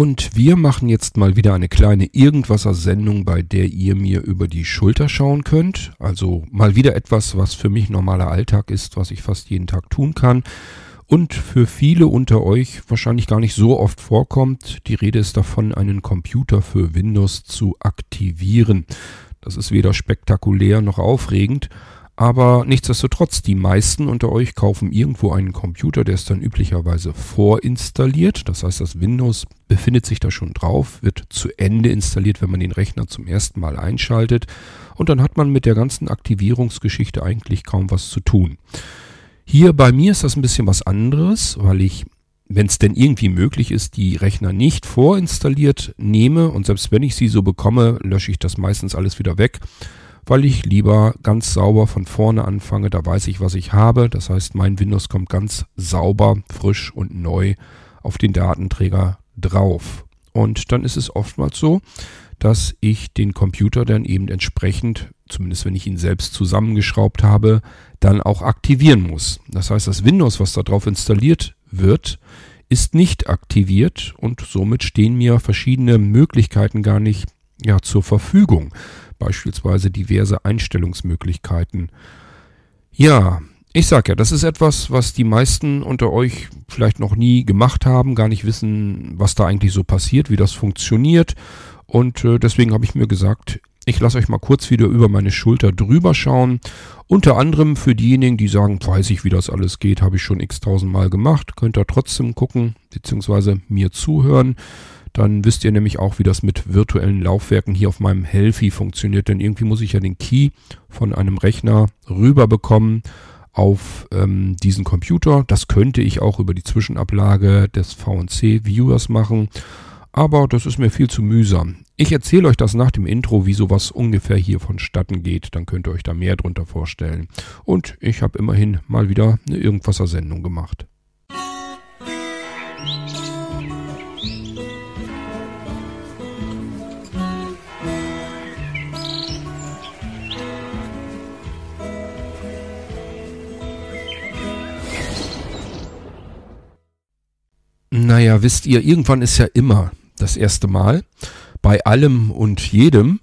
Und wir machen jetzt mal wieder eine kleine Irgendwasser-Sendung, bei der ihr mir über die Schulter schauen könnt. Also mal wieder etwas, was für mich normaler Alltag ist, was ich fast jeden Tag tun kann. Und für viele unter euch wahrscheinlich gar nicht so oft vorkommt. Die Rede ist davon, einen Computer für Windows zu aktivieren. Das ist weder spektakulär noch aufregend. Aber nichtsdestotrotz, die meisten unter euch kaufen irgendwo einen Computer, der ist dann üblicherweise vorinstalliert. Das heißt, das Windows befindet sich da schon drauf, wird zu Ende installiert, wenn man den Rechner zum ersten Mal einschaltet. Und dann hat man mit der ganzen Aktivierungsgeschichte eigentlich kaum was zu tun. Hier bei mir ist das ein bisschen was anderes, weil ich, wenn es denn irgendwie möglich ist, die Rechner nicht vorinstalliert nehme und selbst wenn ich sie so bekomme, lösche ich das meistens alles wieder weg weil ich lieber ganz sauber von vorne anfange. Da weiß ich, was ich habe. Das heißt, mein Windows kommt ganz sauber, frisch und neu auf den Datenträger drauf. Und dann ist es oftmals so, dass ich den Computer dann eben entsprechend, zumindest wenn ich ihn selbst zusammengeschraubt habe, dann auch aktivieren muss. Das heißt, das Windows, was da drauf installiert wird, ist nicht aktiviert und somit stehen mir verschiedene Möglichkeiten gar nicht ja, zur Verfügung beispielsweise diverse Einstellungsmöglichkeiten. Ja, ich sag ja, das ist etwas, was die meisten unter euch vielleicht noch nie gemacht haben, gar nicht wissen, was da eigentlich so passiert, wie das funktioniert. Und äh, deswegen habe ich mir gesagt, ich lasse euch mal kurz wieder über meine Schulter drüber schauen. Unter anderem für diejenigen, die sagen, weiß ich, wie das alles geht, habe ich schon x tausendmal gemacht. Könnt ihr trotzdem gucken, beziehungsweise mir zuhören. Dann wisst ihr nämlich auch, wie das mit virtuellen Laufwerken hier auf meinem Healthy funktioniert. Denn irgendwie muss ich ja den Key von einem Rechner rüber bekommen auf ähm, diesen Computer. Das könnte ich auch über die Zwischenablage des VNC-Viewers machen. Aber das ist mir viel zu mühsam. Ich erzähle euch das nach dem Intro, wie sowas ungefähr hier vonstatten geht. Dann könnt ihr euch da mehr drunter vorstellen. Und ich habe immerhin mal wieder eine Irgendwasser-Sendung gemacht. Naja, wisst ihr, irgendwann ist ja immer das erste Mal. Bei allem und jedem.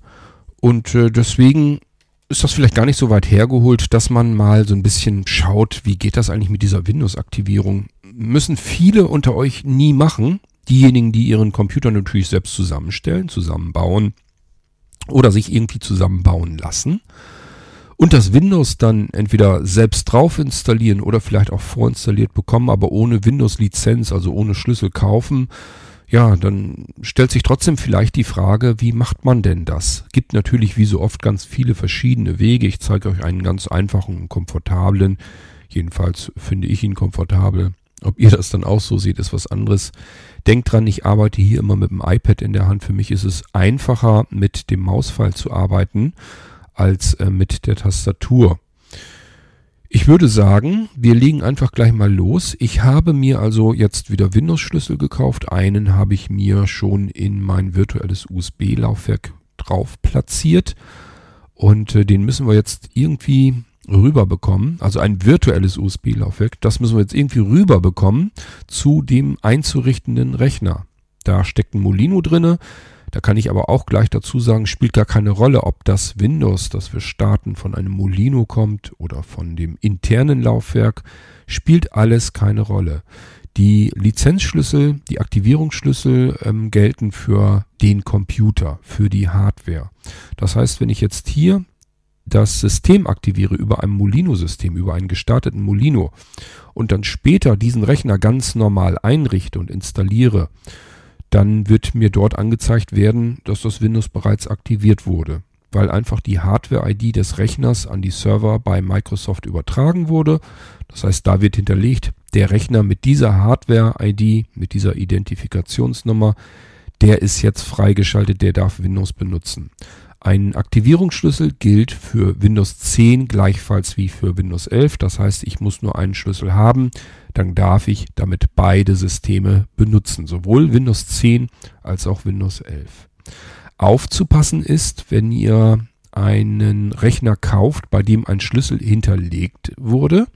Und äh, deswegen ist das vielleicht gar nicht so weit hergeholt, dass man mal so ein bisschen schaut, wie geht das eigentlich mit dieser Windows-Aktivierung. Müssen viele unter euch nie machen. Diejenigen, die ihren Computer natürlich selbst zusammenstellen, zusammenbauen oder sich irgendwie zusammenbauen lassen und das Windows dann entweder selbst drauf installieren oder vielleicht auch vorinstalliert bekommen, aber ohne Windows-Lizenz, also ohne Schlüssel kaufen, ja, dann stellt sich trotzdem vielleicht die Frage, wie macht man denn das? Gibt natürlich wie so oft ganz viele verschiedene Wege. Ich zeige euch einen ganz einfachen und komfortablen. Jedenfalls finde ich ihn komfortabel. Ob ihr das dann auch so seht, ist was anderes. Denkt dran, ich arbeite hier immer mit dem iPad in der Hand. Für mich ist es einfacher, mit dem Mauspfeil zu arbeiten als äh, mit der Tastatur. Ich würde sagen, wir legen einfach gleich mal los. Ich habe mir also jetzt wieder Windows-Schlüssel gekauft. Einen habe ich mir schon in mein virtuelles USB-Laufwerk drauf platziert. Und äh, den müssen wir jetzt irgendwie rüberbekommen. Also ein virtuelles USB-Laufwerk. Das müssen wir jetzt irgendwie rüberbekommen zu dem einzurichtenden Rechner. Da steckt ein Molino drinne. Da kann ich aber auch gleich dazu sagen, spielt gar keine Rolle, ob das Windows, das wir starten, von einem Molino kommt oder von dem internen Laufwerk, spielt alles keine Rolle. Die Lizenzschlüssel, die Aktivierungsschlüssel ähm, gelten für den Computer, für die Hardware. Das heißt, wenn ich jetzt hier das System aktiviere über ein Molino-System, über einen gestarteten Molino und dann später diesen Rechner ganz normal einrichte und installiere, dann wird mir dort angezeigt werden, dass das Windows bereits aktiviert wurde, weil einfach die Hardware-ID des Rechners an die Server bei Microsoft übertragen wurde. Das heißt, da wird hinterlegt, der Rechner mit dieser Hardware-ID, mit dieser Identifikationsnummer, der ist jetzt freigeschaltet, der darf Windows benutzen. Ein Aktivierungsschlüssel gilt für Windows 10 gleichfalls wie für Windows 11. Das heißt, ich muss nur einen Schlüssel haben, dann darf ich damit beide Systeme benutzen, sowohl Windows 10 als auch Windows 11. Aufzupassen ist, wenn ihr einen Rechner kauft, bei dem ein Schlüssel hinterlegt wurde.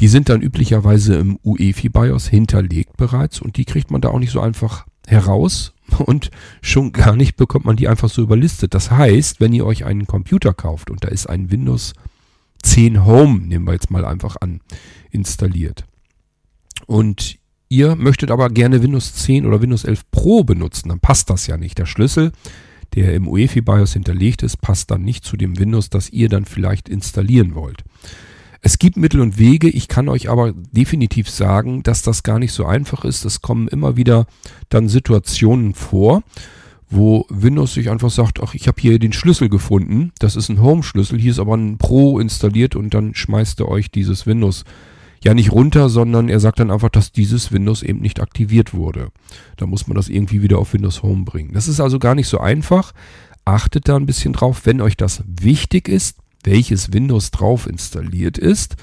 Die sind dann üblicherweise im UEFI BIOS hinterlegt bereits und die kriegt man da auch nicht so einfach heraus und schon gar nicht bekommt man die einfach so überlistet. Das heißt, wenn ihr euch einen Computer kauft und da ist ein Windows 10 Home, nehmen wir jetzt mal einfach an, installiert. Und ihr möchtet aber gerne Windows 10 oder Windows 11 Pro benutzen, dann passt das ja nicht. Der Schlüssel, der im UEFI BIOS hinterlegt ist, passt dann nicht zu dem Windows, das ihr dann vielleicht installieren wollt. Es gibt Mittel und Wege, ich kann euch aber definitiv sagen, dass das gar nicht so einfach ist. Es kommen immer wieder dann Situationen vor, wo Windows sich einfach sagt, ach, ich habe hier den Schlüssel gefunden, das ist ein Home-Schlüssel, hier ist aber ein Pro installiert und dann schmeißt er euch dieses Windows ja nicht runter, sondern er sagt dann einfach, dass dieses Windows eben nicht aktiviert wurde. Da muss man das irgendwie wieder auf Windows Home bringen. Das ist also gar nicht so einfach. Achtet da ein bisschen drauf, wenn euch das wichtig ist, welches Windows drauf installiert ist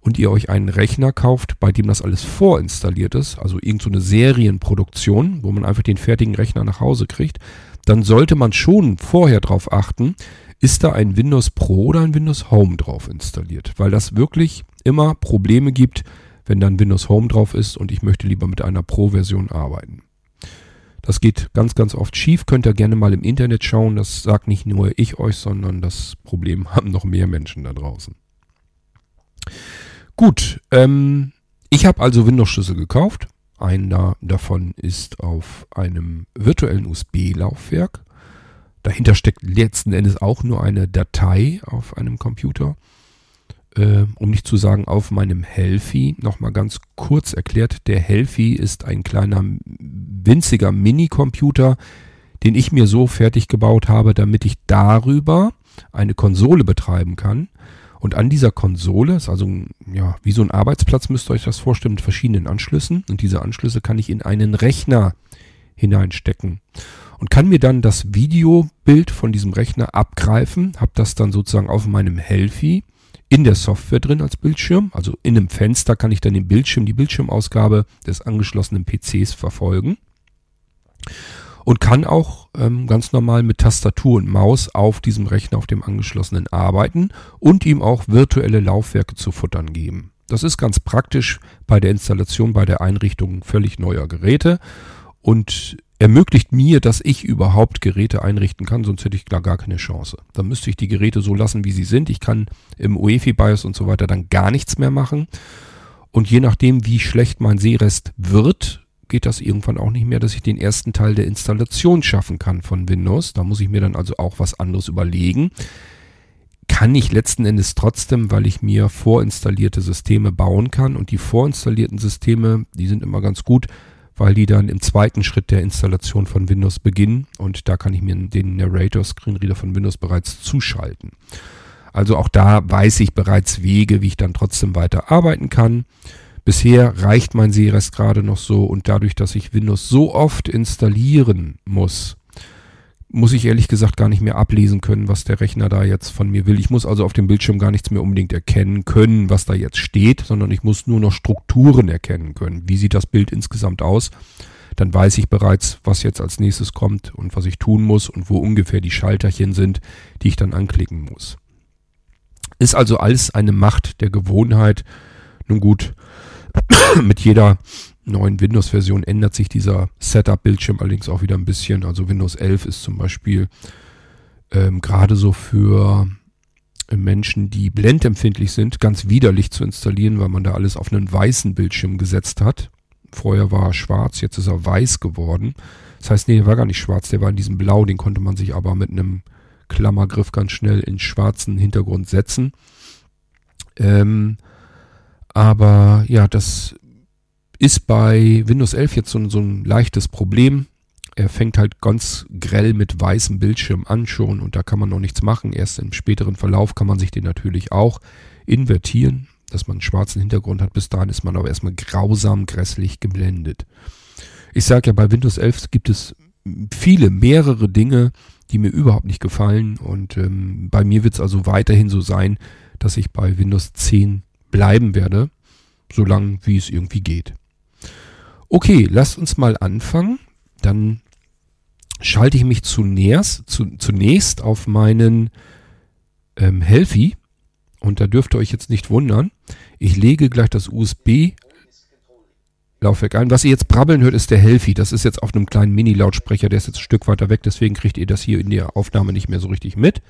und ihr euch einen Rechner kauft, bei dem das alles vorinstalliert ist, also irgendeine so Serienproduktion, wo man einfach den fertigen Rechner nach Hause kriegt, dann sollte man schon vorher darauf achten, ist da ein Windows Pro oder ein Windows Home drauf installiert, weil das wirklich immer Probleme gibt, wenn dann Windows Home drauf ist und ich möchte lieber mit einer Pro-Version arbeiten. Das geht ganz, ganz oft schief. Könnt ihr gerne mal im Internet schauen. Das sagt nicht nur ich euch, sondern das Problem haben noch mehr Menschen da draußen. Gut, ähm, ich habe also Windows-Schlüssel gekauft. Einer davon ist auf einem virtuellen USB-Laufwerk. Dahinter steckt letzten Endes auch nur eine Datei auf einem Computer äh, um nicht zu sagen auf meinem Helfi. Nochmal ganz kurz erklärt, der Helfi ist ein kleiner winziger Minicomputer, den ich mir so fertig gebaut habe, damit ich darüber eine Konsole betreiben kann. Und an dieser Konsole ist also ja, wie so ein Arbeitsplatz, müsst ihr euch das vorstellen, mit verschiedenen Anschlüssen. Und diese Anschlüsse kann ich in einen Rechner hineinstecken und kann mir dann das Videobild von diesem Rechner abgreifen, habe das dann sozusagen auf meinem Helfi in der Software drin als Bildschirm. Also in einem Fenster kann ich dann den Bildschirm, die Bildschirmausgabe des angeschlossenen PCs verfolgen. Und kann auch ähm, ganz normal mit Tastatur und Maus auf diesem Rechner, auf dem angeschlossenen arbeiten und ihm auch virtuelle Laufwerke zu futtern geben. Das ist ganz praktisch bei der Installation, bei der Einrichtung völlig neuer Geräte. Und ermöglicht mir, dass ich überhaupt Geräte einrichten kann, sonst hätte ich da gar keine Chance. Dann müsste ich die Geräte so lassen, wie sie sind. Ich kann im UEFI-BIOS und so weiter dann gar nichts mehr machen. Und je nachdem, wie schlecht mein Sehrest wird, geht das irgendwann auch nicht mehr, dass ich den ersten Teil der Installation schaffen kann von Windows. Da muss ich mir dann also auch was anderes überlegen. Kann ich letzten Endes trotzdem, weil ich mir vorinstallierte Systeme bauen kann und die vorinstallierten Systeme, die sind immer ganz gut, weil die dann im zweiten Schritt der Installation von Windows beginnen und da kann ich mir den Narrator Screenreader von Windows bereits zuschalten. Also auch da weiß ich bereits Wege, wie ich dann trotzdem weiter arbeiten kann. Bisher reicht mein Sehrest gerade noch so und dadurch, dass ich Windows so oft installieren muss, muss ich ehrlich gesagt gar nicht mehr ablesen können, was der Rechner da jetzt von mir will. Ich muss also auf dem Bildschirm gar nichts mehr unbedingt erkennen können, was da jetzt steht, sondern ich muss nur noch Strukturen erkennen können. Wie sieht das Bild insgesamt aus? Dann weiß ich bereits, was jetzt als nächstes kommt und was ich tun muss und wo ungefähr die Schalterchen sind, die ich dann anklicken muss. Ist also alles eine Macht der Gewohnheit. Nun gut, mit jeder neuen Windows-Version ändert sich dieser Setup-Bildschirm allerdings auch wieder ein bisschen. Also Windows 11 ist zum Beispiel ähm, gerade so für äh, Menschen, die blendempfindlich sind, ganz widerlich zu installieren, weil man da alles auf einen weißen Bildschirm gesetzt hat. Vorher war er schwarz, jetzt ist er weiß geworden. Das heißt, nee, der war gar nicht schwarz, der war in diesem Blau, den konnte man sich aber mit einem Klammergriff ganz schnell in schwarzen Hintergrund setzen. Ähm, aber ja, das ist bei Windows 11 jetzt so, so ein leichtes Problem. Er fängt halt ganz grell mit weißem Bildschirm an schon und da kann man noch nichts machen. Erst im späteren Verlauf kann man sich den natürlich auch invertieren, dass man einen schwarzen Hintergrund hat. Bis dahin ist man aber erstmal grausam grässlich geblendet. Ich sage ja, bei Windows 11 gibt es viele, mehrere Dinge, die mir überhaupt nicht gefallen und ähm, bei mir wird es also weiterhin so sein, dass ich bei Windows 10 bleiben werde, solange wie es irgendwie geht. Okay, lasst uns mal anfangen. Dann schalte ich mich zunächst, zu, zunächst auf meinen ähm, Helfi. Und da dürft ihr euch jetzt nicht wundern. Ich lege gleich das USB. Laufwerk ein. Was ihr jetzt brabbeln hört, ist der Helfi. Das ist jetzt auf einem kleinen Mini-Lautsprecher, der ist jetzt ein Stück weiter weg, deswegen kriegt ihr das hier in der Aufnahme nicht mehr so richtig mit.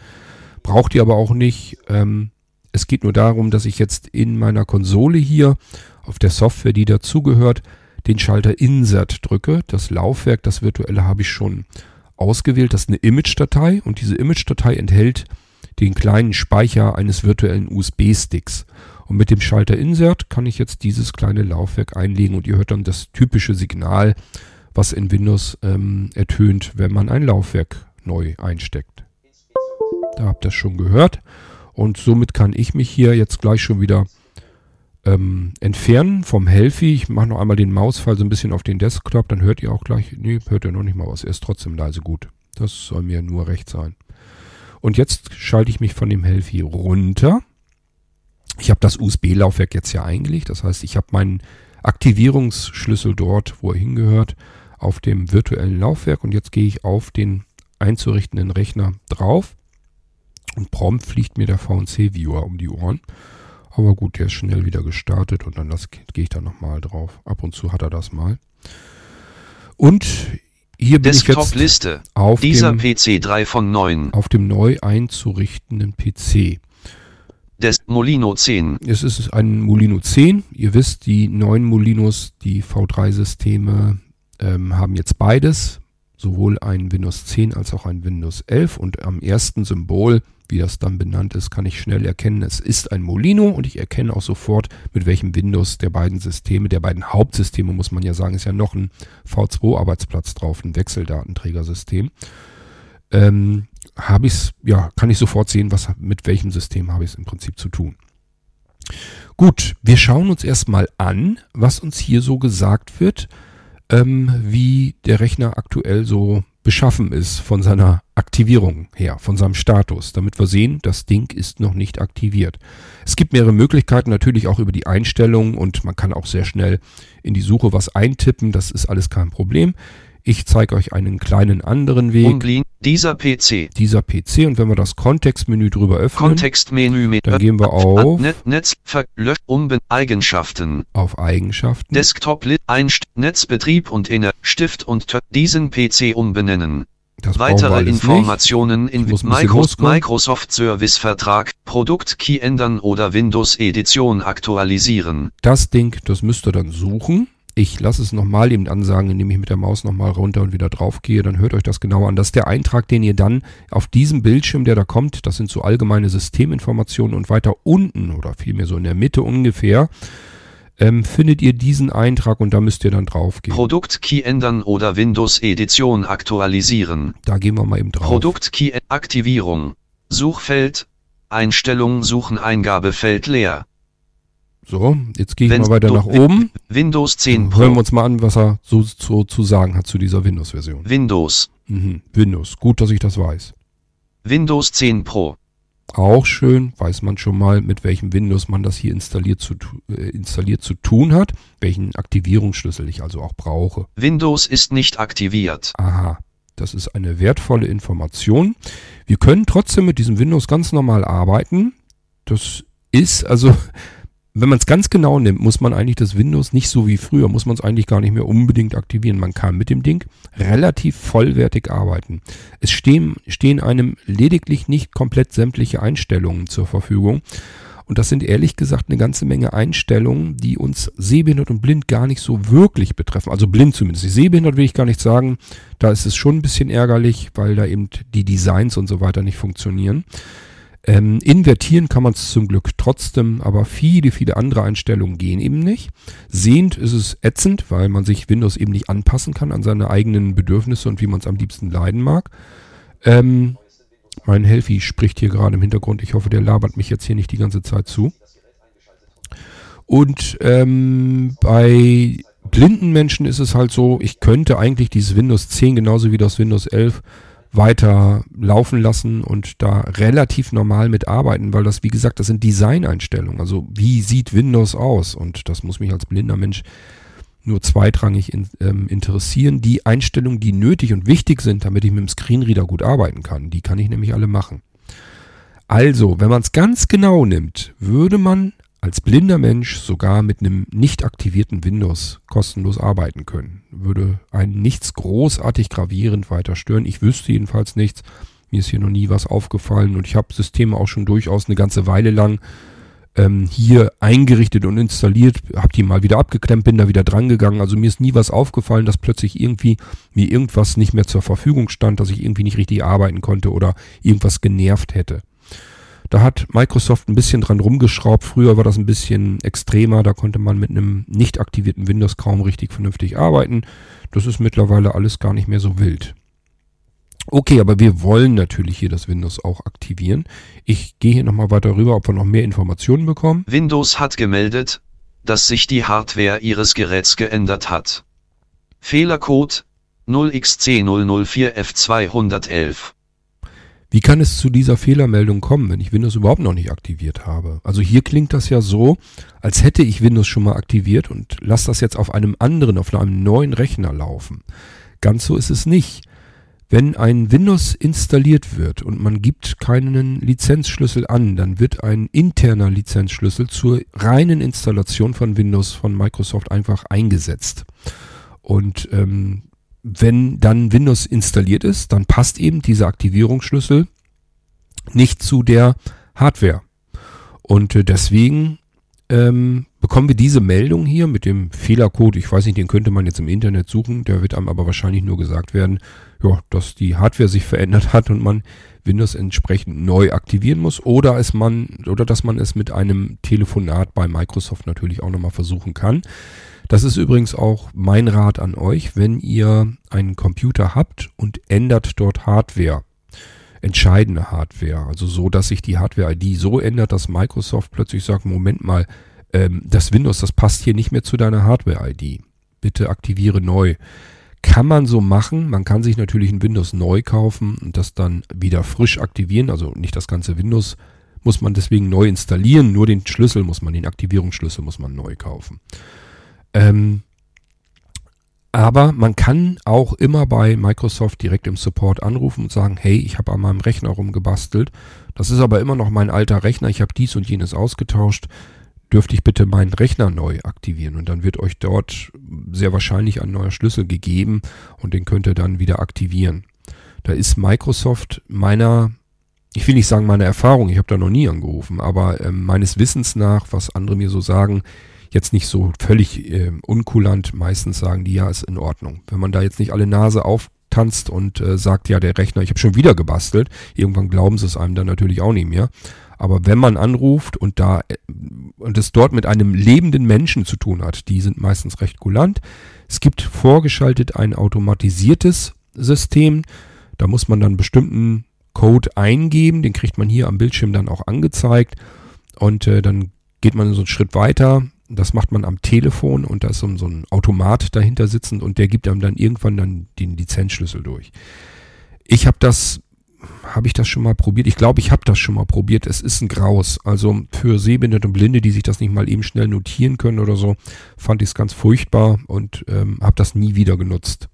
Braucht ihr aber auch nicht. Ähm, es geht nur darum, dass ich jetzt in meiner Konsole hier auf der Software, die dazugehört, den Schalter Insert drücke. Das Laufwerk, das virtuelle, habe ich schon ausgewählt. Das ist eine Image-Datei und diese Image-Datei enthält den kleinen Speicher eines virtuellen USB-Sticks. Und mit dem Schalter Insert kann ich jetzt dieses kleine Laufwerk einlegen und ihr hört dann das typische Signal, was in Windows ähm, ertönt, wenn man ein Laufwerk neu einsteckt. Da habt ihr es schon gehört. Und somit kann ich mich hier jetzt gleich schon wieder ähm, entfernen vom Healthy. Ich mache noch einmal den Mausfall so ein bisschen auf den Desktop, dann hört ihr auch gleich, nee, hört ihr noch nicht mal was, er ist trotzdem leise gut. Das soll mir nur recht sein. Und jetzt schalte ich mich von dem Healthy runter. Ich habe das USB-Laufwerk jetzt ja eingelegt, das heißt, ich habe meinen Aktivierungsschlüssel dort, wo er hingehört, auf dem virtuellen Laufwerk und jetzt gehe ich auf den einzurichtenden Rechner drauf und prompt fliegt mir der VNC-Viewer um die Ohren. Aber gut, der ist schnell wieder gestartet und dann gehe ich da nochmal drauf. Ab und zu hat er das mal. Und hier bin ich jetzt Liste. auf Dieser dem, PC 3 von 9. auf dem neu einzurichtenden PC. Des Molino 10. Es ist ein Molino 10. Ihr wisst, die neuen Molinos, die V3-Systeme, ähm, haben jetzt beides. Sowohl ein Windows 10 als auch ein Windows 11. Und am ersten Symbol wie das dann benannt ist, kann ich schnell erkennen, es ist ein Molino und ich erkenne auch sofort, mit welchem Windows der beiden Systeme, der beiden Hauptsysteme, muss man ja sagen, ist ja noch ein V2-Arbeitsplatz drauf, ein Wechseldatenträgersystem. Ähm, habe ich ja, kann ich sofort sehen, was mit welchem System habe ich es im Prinzip zu tun. Gut, wir schauen uns erstmal an, was uns hier so gesagt wird, ähm, wie der Rechner aktuell so beschaffen ist von seiner Aktivierung her, von seinem Status, damit wir sehen, das Ding ist noch nicht aktiviert. Es gibt mehrere Möglichkeiten, natürlich auch über die Einstellungen und man kann auch sehr schnell in die Suche was eintippen, das ist alles kein Problem. Ich zeige euch einen kleinen anderen Weg. Umblin, dieser PC. Dieser PC und wenn wir das Kontextmenü drüber öffnen, Kontextmenü dann gehen wir auf, Net, Netz, Ver, Lösch, Umben, Eigenschaften. auf Eigenschaften. Desktop, Lit, Einst, Netzbetrieb und Inner, Stift und Tö, diesen PC umbenennen. Das Weitere. Informationen in Micro. Microsoft Service Vertrag, Produkt Key ändern oder Windows Edition aktualisieren. Das Ding, das müsst ihr dann suchen. Ich lasse es nochmal eben ansagen, indem ich mit der Maus nochmal runter und wieder drauf gehe. Dann hört euch das genau an. Das ist der Eintrag, den ihr dann auf diesem Bildschirm, der da kommt, das sind so allgemeine Systeminformationen und weiter unten oder vielmehr so in der Mitte ungefähr, ähm, findet ihr diesen Eintrag und da müsst ihr dann drauf gehen. Produkt Key ändern oder Windows Edition aktualisieren. Da gehen wir mal eben drauf. Produkt Key Aktivierung. Suchfeld. Einstellung Suchen Eingabefeld leer. So, jetzt gehe ich Wenn- mal weiter nach oben. Windows 10 Hören wir Pro. uns mal an, was er so, so zu sagen hat zu dieser Windows-Version. Windows. Mhm. Windows, gut, dass ich das weiß. Windows 10 Pro. Auch schön, weiß man schon mal, mit welchem Windows man das hier installiert zu, äh, installiert zu tun hat, welchen Aktivierungsschlüssel ich also auch brauche. Windows ist nicht aktiviert. Aha, das ist eine wertvolle Information. Wir können trotzdem mit diesem Windows ganz normal arbeiten. Das ist also, wenn man es ganz genau nimmt, muss man eigentlich das Windows nicht so wie früher, muss man es eigentlich gar nicht mehr unbedingt aktivieren. Man kann mit dem Ding relativ vollwertig arbeiten. Es stehen, stehen einem lediglich nicht komplett sämtliche Einstellungen zur Verfügung. Und das sind ehrlich gesagt eine ganze Menge Einstellungen, die uns sehbehindert und blind gar nicht so wirklich betreffen. Also blind zumindest. Sehbehindert will ich gar nicht sagen. Da ist es schon ein bisschen ärgerlich, weil da eben die Designs und so weiter nicht funktionieren. Ähm, invertieren kann man es zum Glück trotzdem, aber viele, viele andere Einstellungen gehen eben nicht. Sehend ist es ätzend, weil man sich Windows eben nicht anpassen kann an seine eigenen Bedürfnisse und wie man es am liebsten leiden mag. Ähm, mein Helfi spricht hier gerade im Hintergrund. Ich hoffe, der labert mich jetzt hier nicht die ganze Zeit zu. Und ähm, bei blinden Menschen ist es halt so, ich könnte eigentlich dieses Windows 10 genauso wie das Windows 11 weiter laufen lassen und da relativ normal mitarbeiten, weil das, wie gesagt, das sind Designeinstellungen. Also wie sieht Windows aus? Und das muss mich als blinder Mensch nur zweitrangig in, ähm, interessieren. Die Einstellungen, die nötig und wichtig sind, damit ich mit dem Screenreader gut arbeiten kann, die kann ich nämlich alle machen. Also, wenn man es ganz genau nimmt, würde man als blinder Mensch sogar mit einem nicht aktivierten Windows kostenlos arbeiten können. Würde einen nichts großartig gravierend weiter stören. Ich wüsste jedenfalls nichts. Mir ist hier noch nie was aufgefallen und ich habe Systeme auch schon durchaus eine ganze Weile lang ähm, hier eingerichtet und installiert, habe die mal wieder abgeklemmt, bin da wieder dran gegangen. Also mir ist nie was aufgefallen, dass plötzlich irgendwie mir irgendwas nicht mehr zur Verfügung stand, dass ich irgendwie nicht richtig arbeiten konnte oder irgendwas genervt hätte. Da hat Microsoft ein bisschen dran rumgeschraubt. Früher war das ein bisschen extremer. Da konnte man mit einem nicht aktivierten Windows kaum richtig vernünftig arbeiten. Das ist mittlerweile alles gar nicht mehr so wild. Okay, aber wir wollen natürlich hier das Windows auch aktivieren. Ich gehe hier nochmal weiter rüber, ob wir noch mehr Informationen bekommen. Windows hat gemeldet, dass sich die Hardware Ihres Geräts geändert hat. Fehlercode 0xC004F211. Wie kann es zu dieser Fehlermeldung kommen, wenn ich Windows überhaupt noch nicht aktiviert habe? Also hier klingt das ja so, als hätte ich Windows schon mal aktiviert und lasse das jetzt auf einem anderen, auf einem neuen Rechner laufen. Ganz so ist es nicht. Wenn ein Windows installiert wird und man gibt keinen Lizenzschlüssel an, dann wird ein interner Lizenzschlüssel zur reinen Installation von Windows von Microsoft einfach eingesetzt. Und ähm, wenn dann Windows installiert ist, dann passt eben dieser Aktivierungsschlüssel nicht zu der Hardware. Und äh, deswegen ähm, bekommen wir diese Meldung hier mit dem Fehlercode. Ich weiß nicht, den könnte man jetzt im Internet suchen. Der wird einem aber wahrscheinlich nur gesagt werden, ja, dass die Hardware sich verändert hat und man Windows entsprechend neu aktivieren muss oder es man oder dass man es mit einem Telefonat bei Microsoft natürlich auch nochmal versuchen kann. Das ist übrigens auch mein Rat an euch, wenn ihr einen Computer habt und ändert dort Hardware, entscheidende Hardware, also so, dass sich die Hardware-ID so ändert, dass Microsoft plötzlich sagt, Moment mal, ähm, das Windows, das passt hier nicht mehr zu deiner Hardware-ID. Bitte aktiviere neu. Kann man so machen. Man kann sich natürlich ein Windows neu kaufen und das dann wieder frisch aktivieren. Also nicht das ganze Windows muss man deswegen neu installieren. Nur den Schlüssel muss man, den Aktivierungsschlüssel muss man neu kaufen. Ähm, aber man kann auch immer bei Microsoft direkt im Support anrufen und sagen, hey, ich habe an meinem Rechner rumgebastelt. Das ist aber immer noch mein alter Rechner. Ich habe dies und jenes ausgetauscht. Dürfte ich bitte meinen Rechner neu aktivieren? Und dann wird euch dort sehr wahrscheinlich ein neuer Schlüssel gegeben und den könnt ihr dann wieder aktivieren. Da ist Microsoft meiner, ich will nicht sagen meiner Erfahrung, ich habe da noch nie angerufen, aber äh, meines Wissens nach, was andere mir so sagen, jetzt nicht so völlig äh, unkulant. Meistens sagen die, ja, ist in Ordnung. Wenn man da jetzt nicht alle Nase auftanzt und äh, sagt, ja, der Rechner, ich habe schon wieder gebastelt, irgendwann glauben sie es einem dann natürlich auch nicht mehr. Aber wenn man anruft und da äh, und es dort mit einem lebenden Menschen zu tun hat, die sind meistens recht kulant. Es gibt vorgeschaltet ein automatisiertes System. Da muss man dann bestimmten Code eingeben, den kriegt man hier am Bildschirm dann auch angezeigt und äh, dann geht man so einen Schritt weiter, das macht man am Telefon und da ist so, ein Automat dahinter sitzend und der gibt einem dann irgendwann dann den Lizenzschlüssel durch. Ich habe das, habe ich das schon mal probiert? Ich glaube, ich habe das schon mal probiert. Es ist ein Graus. Also für Sehbehinderte und Blinde, die sich das nicht mal eben schnell notieren können oder so, fand ich es ganz furchtbar und ähm, habe das nie wieder genutzt.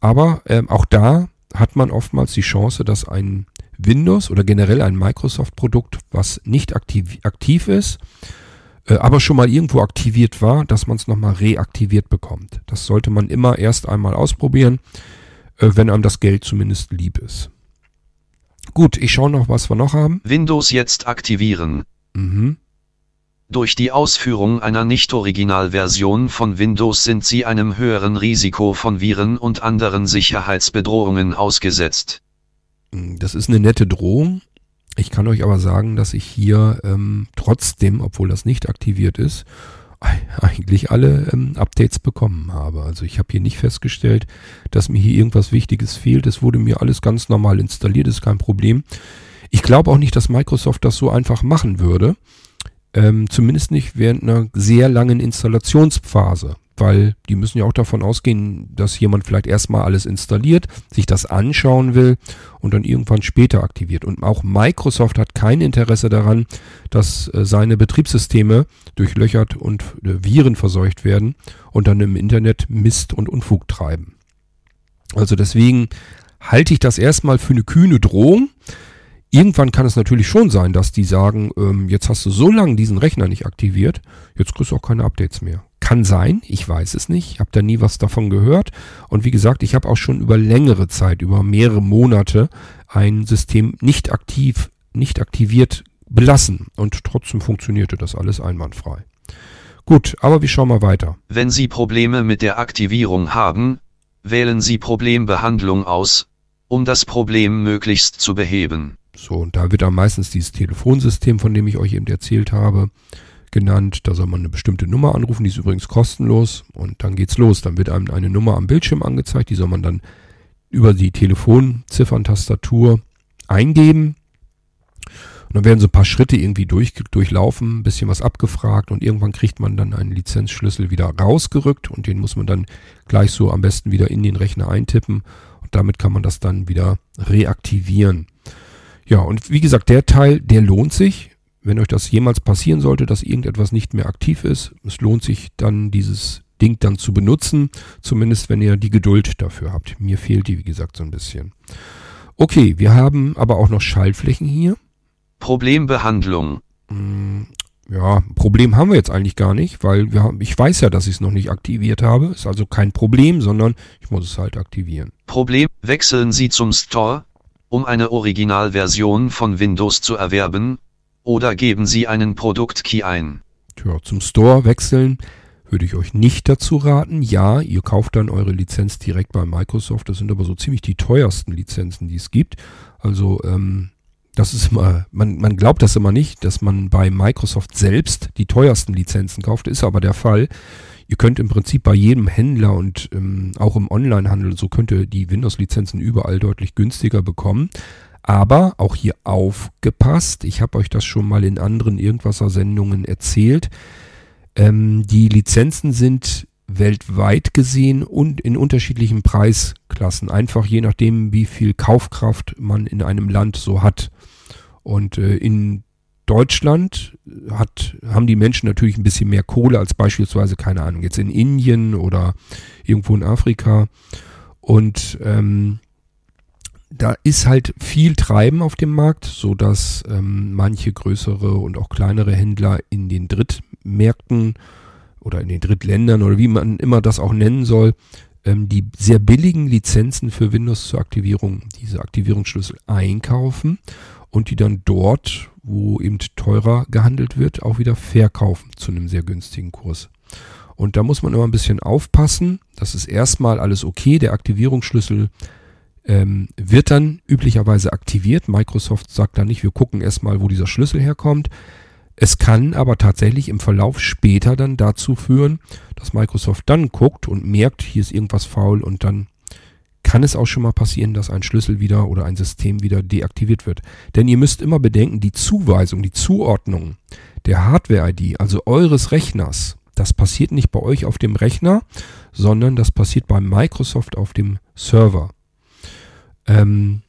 Aber ähm, auch da hat man oftmals die Chance, dass ein Windows oder generell ein Microsoft-Produkt, was nicht aktiv, aktiv ist, äh, aber schon mal irgendwo aktiviert war, dass man es nochmal reaktiviert bekommt. Das sollte man immer erst einmal ausprobieren, äh, wenn einem das Geld zumindest lieb ist. Gut, ich schaue noch, was wir noch haben. Windows jetzt aktivieren. Mhm. Durch die Ausführung einer Nicht-Original-Version von Windows sind Sie einem höheren Risiko von Viren und anderen Sicherheitsbedrohungen ausgesetzt. Das ist eine nette Drohung, ich kann euch aber sagen, dass ich hier ähm, trotzdem, obwohl das nicht aktiviert ist, eigentlich alle ähm, Updates bekommen habe. Also ich habe hier nicht festgestellt, dass mir hier irgendwas Wichtiges fehlt. Es wurde mir alles ganz normal installiert, ist kein Problem. Ich glaube auch nicht, dass Microsoft das so einfach machen würde. Ähm, zumindest nicht während einer sehr langen Installationsphase weil die müssen ja auch davon ausgehen, dass jemand vielleicht erstmal alles installiert, sich das anschauen will und dann irgendwann später aktiviert. Und auch Microsoft hat kein Interesse daran, dass äh, seine Betriebssysteme durchlöchert und äh, Viren verseucht werden und dann im Internet Mist und Unfug treiben. Also deswegen halte ich das erstmal für eine kühne Drohung. Irgendwann kann es natürlich schon sein, dass die sagen, ähm, jetzt hast du so lange diesen Rechner nicht aktiviert, jetzt kriegst du auch keine Updates mehr. Kann sein, ich weiß es nicht, ich habe da nie was davon gehört. Und wie gesagt, ich habe auch schon über längere Zeit, über mehrere Monate, ein System nicht aktiv, nicht aktiviert belassen. Und trotzdem funktionierte das alles einwandfrei. Gut, aber wir schauen mal weiter. Wenn Sie Probleme mit der Aktivierung haben, wählen Sie Problembehandlung aus, um das Problem möglichst zu beheben. So, und da wird dann meistens dieses Telefonsystem, von dem ich euch eben erzählt habe, genannt. Da soll man eine bestimmte Nummer anrufen, die ist übrigens kostenlos. Und dann geht's los. Dann wird einem eine Nummer am Bildschirm angezeigt, die soll man dann über die Telefonzifferntastatur eingeben. Und dann werden so ein paar Schritte irgendwie durch, durchlaufen, ein bisschen was abgefragt und irgendwann kriegt man dann einen Lizenzschlüssel wieder rausgerückt und den muss man dann gleich so am besten wieder in den Rechner eintippen und damit kann man das dann wieder reaktivieren. Ja, und wie gesagt, der Teil, der lohnt sich. Wenn euch das jemals passieren sollte, dass irgendetwas nicht mehr aktiv ist, es lohnt sich dann dieses Ding dann zu benutzen, zumindest wenn ihr die Geduld dafür habt. Mir fehlt die, wie gesagt, so ein bisschen. Okay, wir haben aber auch noch Schaltflächen hier. Problembehandlung. Hm, ja, Problem haben wir jetzt eigentlich gar nicht, weil wir haben, ich weiß ja, dass ich es noch nicht aktiviert habe. Ist also kein Problem, sondern ich muss es halt aktivieren. Problem. Wechseln Sie zum Store, um eine Originalversion von Windows zu erwerben, oder geben Sie einen Produktkey ein. Tja, zum Store wechseln würde ich euch nicht dazu raten. Ja, ihr kauft dann eure Lizenz direkt bei Microsoft. Das sind aber so ziemlich die teuersten Lizenzen, die es gibt. Also ähm, das ist immer, man, man glaubt das immer nicht, dass man bei Microsoft selbst die teuersten Lizenzen kauft, ist aber der Fall. Ihr könnt im Prinzip bei jedem Händler und ähm, auch im Onlinehandel, so könnt ihr die Windows-Lizenzen überall deutlich günstiger bekommen. Aber auch hier aufgepasst, ich habe euch das schon mal in anderen Irgendwasser-Sendungen erzählt. Ähm, die Lizenzen sind weltweit gesehen und in unterschiedlichen Preisklassen. Einfach je nachdem, wie viel Kaufkraft man in einem Land so hat. Und äh, in Deutschland hat, haben die Menschen natürlich ein bisschen mehr Kohle als beispielsweise, keine Ahnung, jetzt in Indien oder irgendwo in Afrika. Und ähm, da ist halt viel Treiben auf dem Markt, so dass ähm, manche größere und auch kleinere Händler in den Drittmärkten oder in den Drittländern oder wie man immer das auch nennen soll, ähm, die sehr billigen Lizenzen für Windows zur Aktivierung, diese Aktivierungsschlüssel einkaufen und die dann dort, wo eben teurer gehandelt wird, auch wieder verkaufen zu einem sehr günstigen Kurs. Und da muss man immer ein bisschen aufpassen. Das ist erstmal alles okay. Der Aktivierungsschlüssel ähm, wird dann üblicherweise aktiviert. Microsoft sagt dann nicht, wir gucken erstmal, wo dieser Schlüssel herkommt. Es kann aber tatsächlich im Verlauf später dann dazu führen, dass Microsoft dann guckt und merkt, hier ist irgendwas faul und dann kann es auch schon mal passieren, dass ein Schlüssel wieder oder ein System wieder deaktiviert wird. Denn ihr müsst immer bedenken, die Zuweisung, die Zuordnung der Hardware-ID, also eures Rechners, das passiert nicht bei euch auf dem Rechner, sondern das passiert bei Microsoft auf dem Server. Ähm,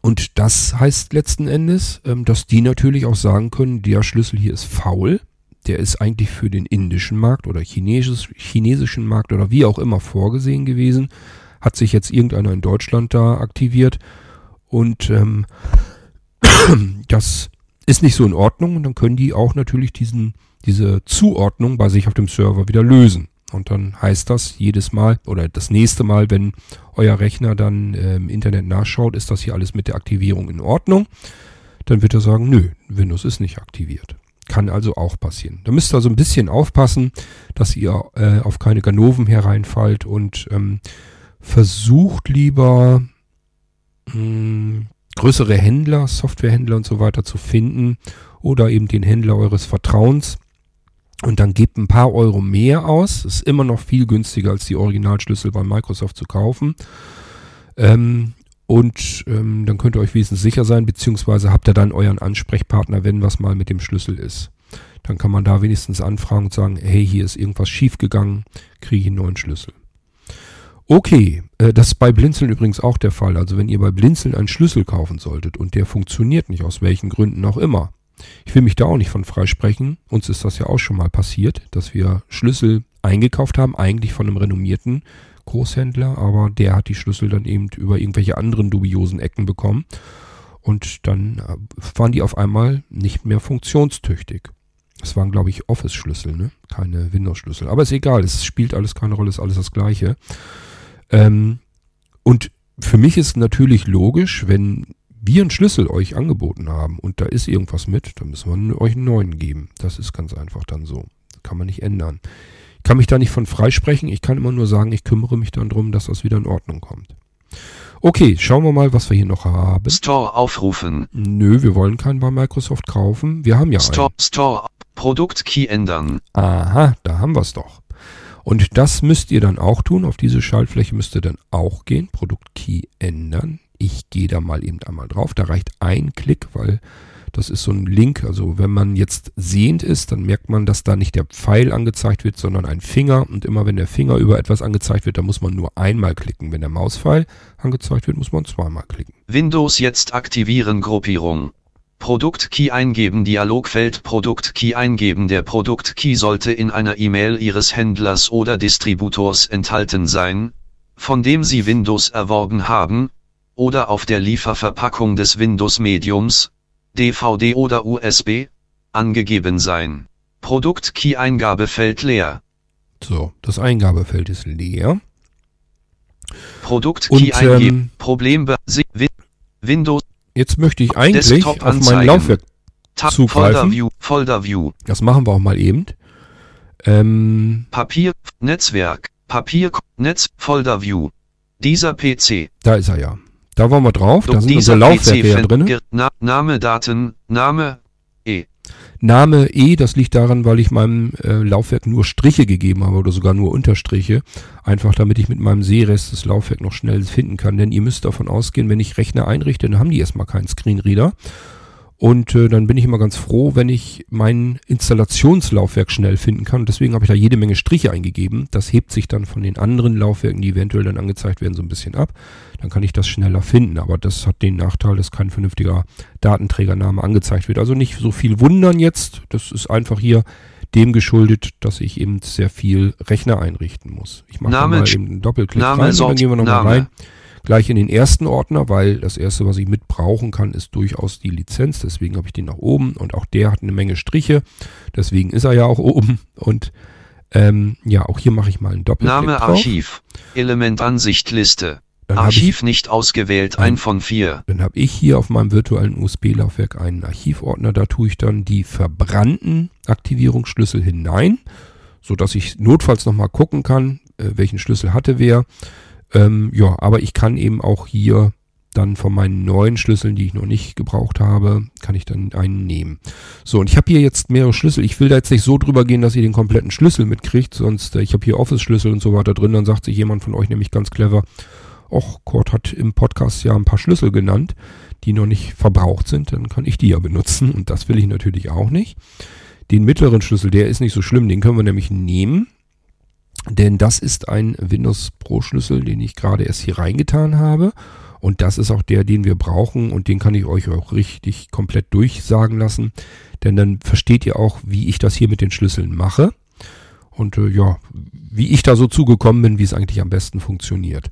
und das heißt letzten Endes, ähm, dass die natürlich auch sagen können, der Schlüssel hier ist faul, der ist eigentlich für den indischen Markt oder chinesisch, chinesischen Markt oder wie auch immer vorgesehen gewesen hat sich jetzt irgendeiner in Deutschland da aktiviert und ähm, das ist nicht so in Ordnung und dann können die auch natürlich diesen, diese Zuordnung bei sich auf dem Server wieder lösen. Und dann heißt das jedes Mal oder das nächste Mal, wenn euer Rechner dann im Internet nachschaut, ist das hier alles mit der Aktivierung in Ordnung. Dann wird er sagen, nö, Windows ist nicht aktiviert. Kann also auch passieren. Da müsst ihr also ein bisschen aufpassen, dass ihr äh, auf keine Ganoven hereinfallt und ähm, versucht lieber mh, hm, größere Händler, Softwarehändler und so weiter zu finden oder eben den Händler eures Vertrauens und dann gebt ein paar Euro mehr aus. Ist immer noch viel günstiger als die Originalschlüssel bei Microsoft zu kaufen. Ähm, und ähm, dann könnt ihr euch wesentlich sicher sein, beziehungsweise habt ihr dann euren Ansprechpartner, wenn was mal mit dem Schlüssel ist. Dann kann man da wenigstens anfragen und sagen, hey, hier ist irgendwas schiefgegangen, kriege ich einen neuen Schlüssel. Okay, äh, das ist bei Blinzeln übrigens auch der Fall. Also wenn ihr bei Blinzeln einen Schlüssel kaufen solltet und der funktioniert nicht, aus welchen Gründen auch immer. Ich will mich da auch nicht von freisprechen. Uns ist das ja auch schon mal passiert, dass wir Schlüssel eingekauft haben, eigentlich von einem renommierten Großhändler, aber der hat die Schlüssel dann eben über irgendwelche anderen dubiosen Ecken bekommen. Und dann äh, waren die auf einmal nicht mehr funktionstüchtig. Das waren, glaube ich, Office-Schlüssel, ne? keine Windows-Schlüssel. Aber ist egal, es spielt alles keine Rolle, ist alles das Gleiche. Ähm, und für mich ist natürlich logisch, wenn wir einen Schlüssel euch angeboten haben und da ist irgendwas mit, dann müssen wir euch einen neuen geben. Das ist ganz einfach dann so. Kann man nicht ändern. Ich kann mich da nicht von freisprechen. Ich kann immer nur sagen, ich kümmere mich dann darum, dass das wieder in Ordnung kommt. Okay, schauen wir mal, was wir hier noch haben. Store aufrufen. Nö, wir wollen keinen bei Microsoft kaufen. Wir haben ja Store, einen. Store, Produktkey ändern. Aha, da haben wir es doch. Und das müsst ihr dann auch tun. Auf diese Schaltfläche müsst ihr dann auch gehen. Produktkey ändern. Ich gehe da mal eben einmal drauf. Da reicht ein Klick, weil das ist so ein Link. Also wenn man jetzt sehend ist, dann merkt man, dass da nicht der Pfeil angezeigt wird, sondern ein Finger. Und immer wenn der Finger über etwas angezeigt wird, dann muss man nur einmal klicken. Wenn der Mauspfeil angezeigt wird, muss man zweimal klicken. Windows jetzt aktivieren Gruppierung. Produktkey eingeben Dialogfeld Produktkey eingeben Der Produktkey sollte in einer E-Mail Ihres Händlers oder Distributors enthalten sein, von dem Sie Windows erworben haben, oder auf der Lieferverpackung des Windows-Mediums, DVD oder USB, angegeben sein. Produktkey-Eingabefeld leer. So, das Eingabefeld ist leer. Produktkey Und, eingeben. ähm, Problem Windows Jetzt möchte ich eigentlich auf mein. Laufwerk, Tab Zugreifen. Folder View Folder View das machen wir auch mal eben. Ähm, Papier Netzwerk Papier Netz Folder View. Dieser PC. da ist er ja. Da wollen wir drauf. Da sind unsere Laufwerke ja drin. Name Daten Name Name E, das liegt daran, weil ich meinem äh, Laufwerk nur Striche gegeben habe oder sogar nur Unterstriche. Einfach damit ich mit meinem Sehrest das Laufwerk noch schnell finden kann. Denn ihr müsst davon ausgehen, wenn ich Rechner einrichte, dann haben die erstmal keinen Screenreader. Und äh, dann bin ich immer ganz froh, wenn ich mein Installationslaufwerk schnell finden kann. Und deswegen habe ich da jede Menge Striche eingegeben. Das hebt sich dann von den anderen Laufwerken, die eventuell dann angezeigt werden, so ein bisschen ab. Dann kann ich das schneller finden. Aber das hat den Nachteil, dass kein vernünftiger Datenträgername angezeigt wird. Also nicht so viel wundern jetzt. Das ist einfach hier dem geschuldet, dass ich eben sehr viel Rechner einrichten muss. Ich mache mal eben einen Doppelklick Name, rein dann gehen wir nochmal rein. Gleich in den ersten Ordner, weil das erste, was ich mitbrauchen kann, ist durchaus die Lizenz. Deswegen habe ich den nach oben und auch der hat eine Menge Striche. Deswegen ist er ja auch oben. Und ähm, ja, auch hier mache ich mal einen Doppelklick Name drauf. Archiv Element Ansicht Liste Dann habe ich, Archiv nicht ausgewählt ein von vier dann habe ich hier auf meinem virtuellen USB-Laufwerk einen Archivordner. Da tue ich dann die verbrannten Aktivierungsschlüssel hinein, sodass ich notfalls nochmal gucken kann, äh, welchen Schlüssel hatte wer. Ähm, ja, aber ich kann eben auch hier dann von meinen neuen Schlüsseln, die ich noch nicht gebraucht habe, kann ich dann einen nehmen. So, und ich habe hier jetzt mehrere Schlüssel. Ich will da jetzt nicht so drüber gehen, dass ihr den kompletten Schlüssel mitkriegt, sonst, äh, ich habe hier Office-Schlüssel und so weiter drin, dann sagt sich jemand von euch nämlich ganz clever, Och, Kurt hat im Podcast ja ein paar Schlüssel genannt, die noch nicht verbraucht sind, dann kann ich die ja benutzen und das will ich natürlich auch nicht. Den mittleren Schlüssel, der ist nicht so schlimm, den können wir nämlich nehmen, denn das ist ein Windows Pro Schlüssel, den ich gerade erst hier reingetan habe und das ist auch der, den wir brauchen und den kann ich euch auch richtig komplett durchsagen lassen, denn dann versteht ihr auch, wie ich das hier mit den Schlüsseln mache und äh, ja, wie ich da so zugekommen bin, wie es eigentlich am besten funktioniert.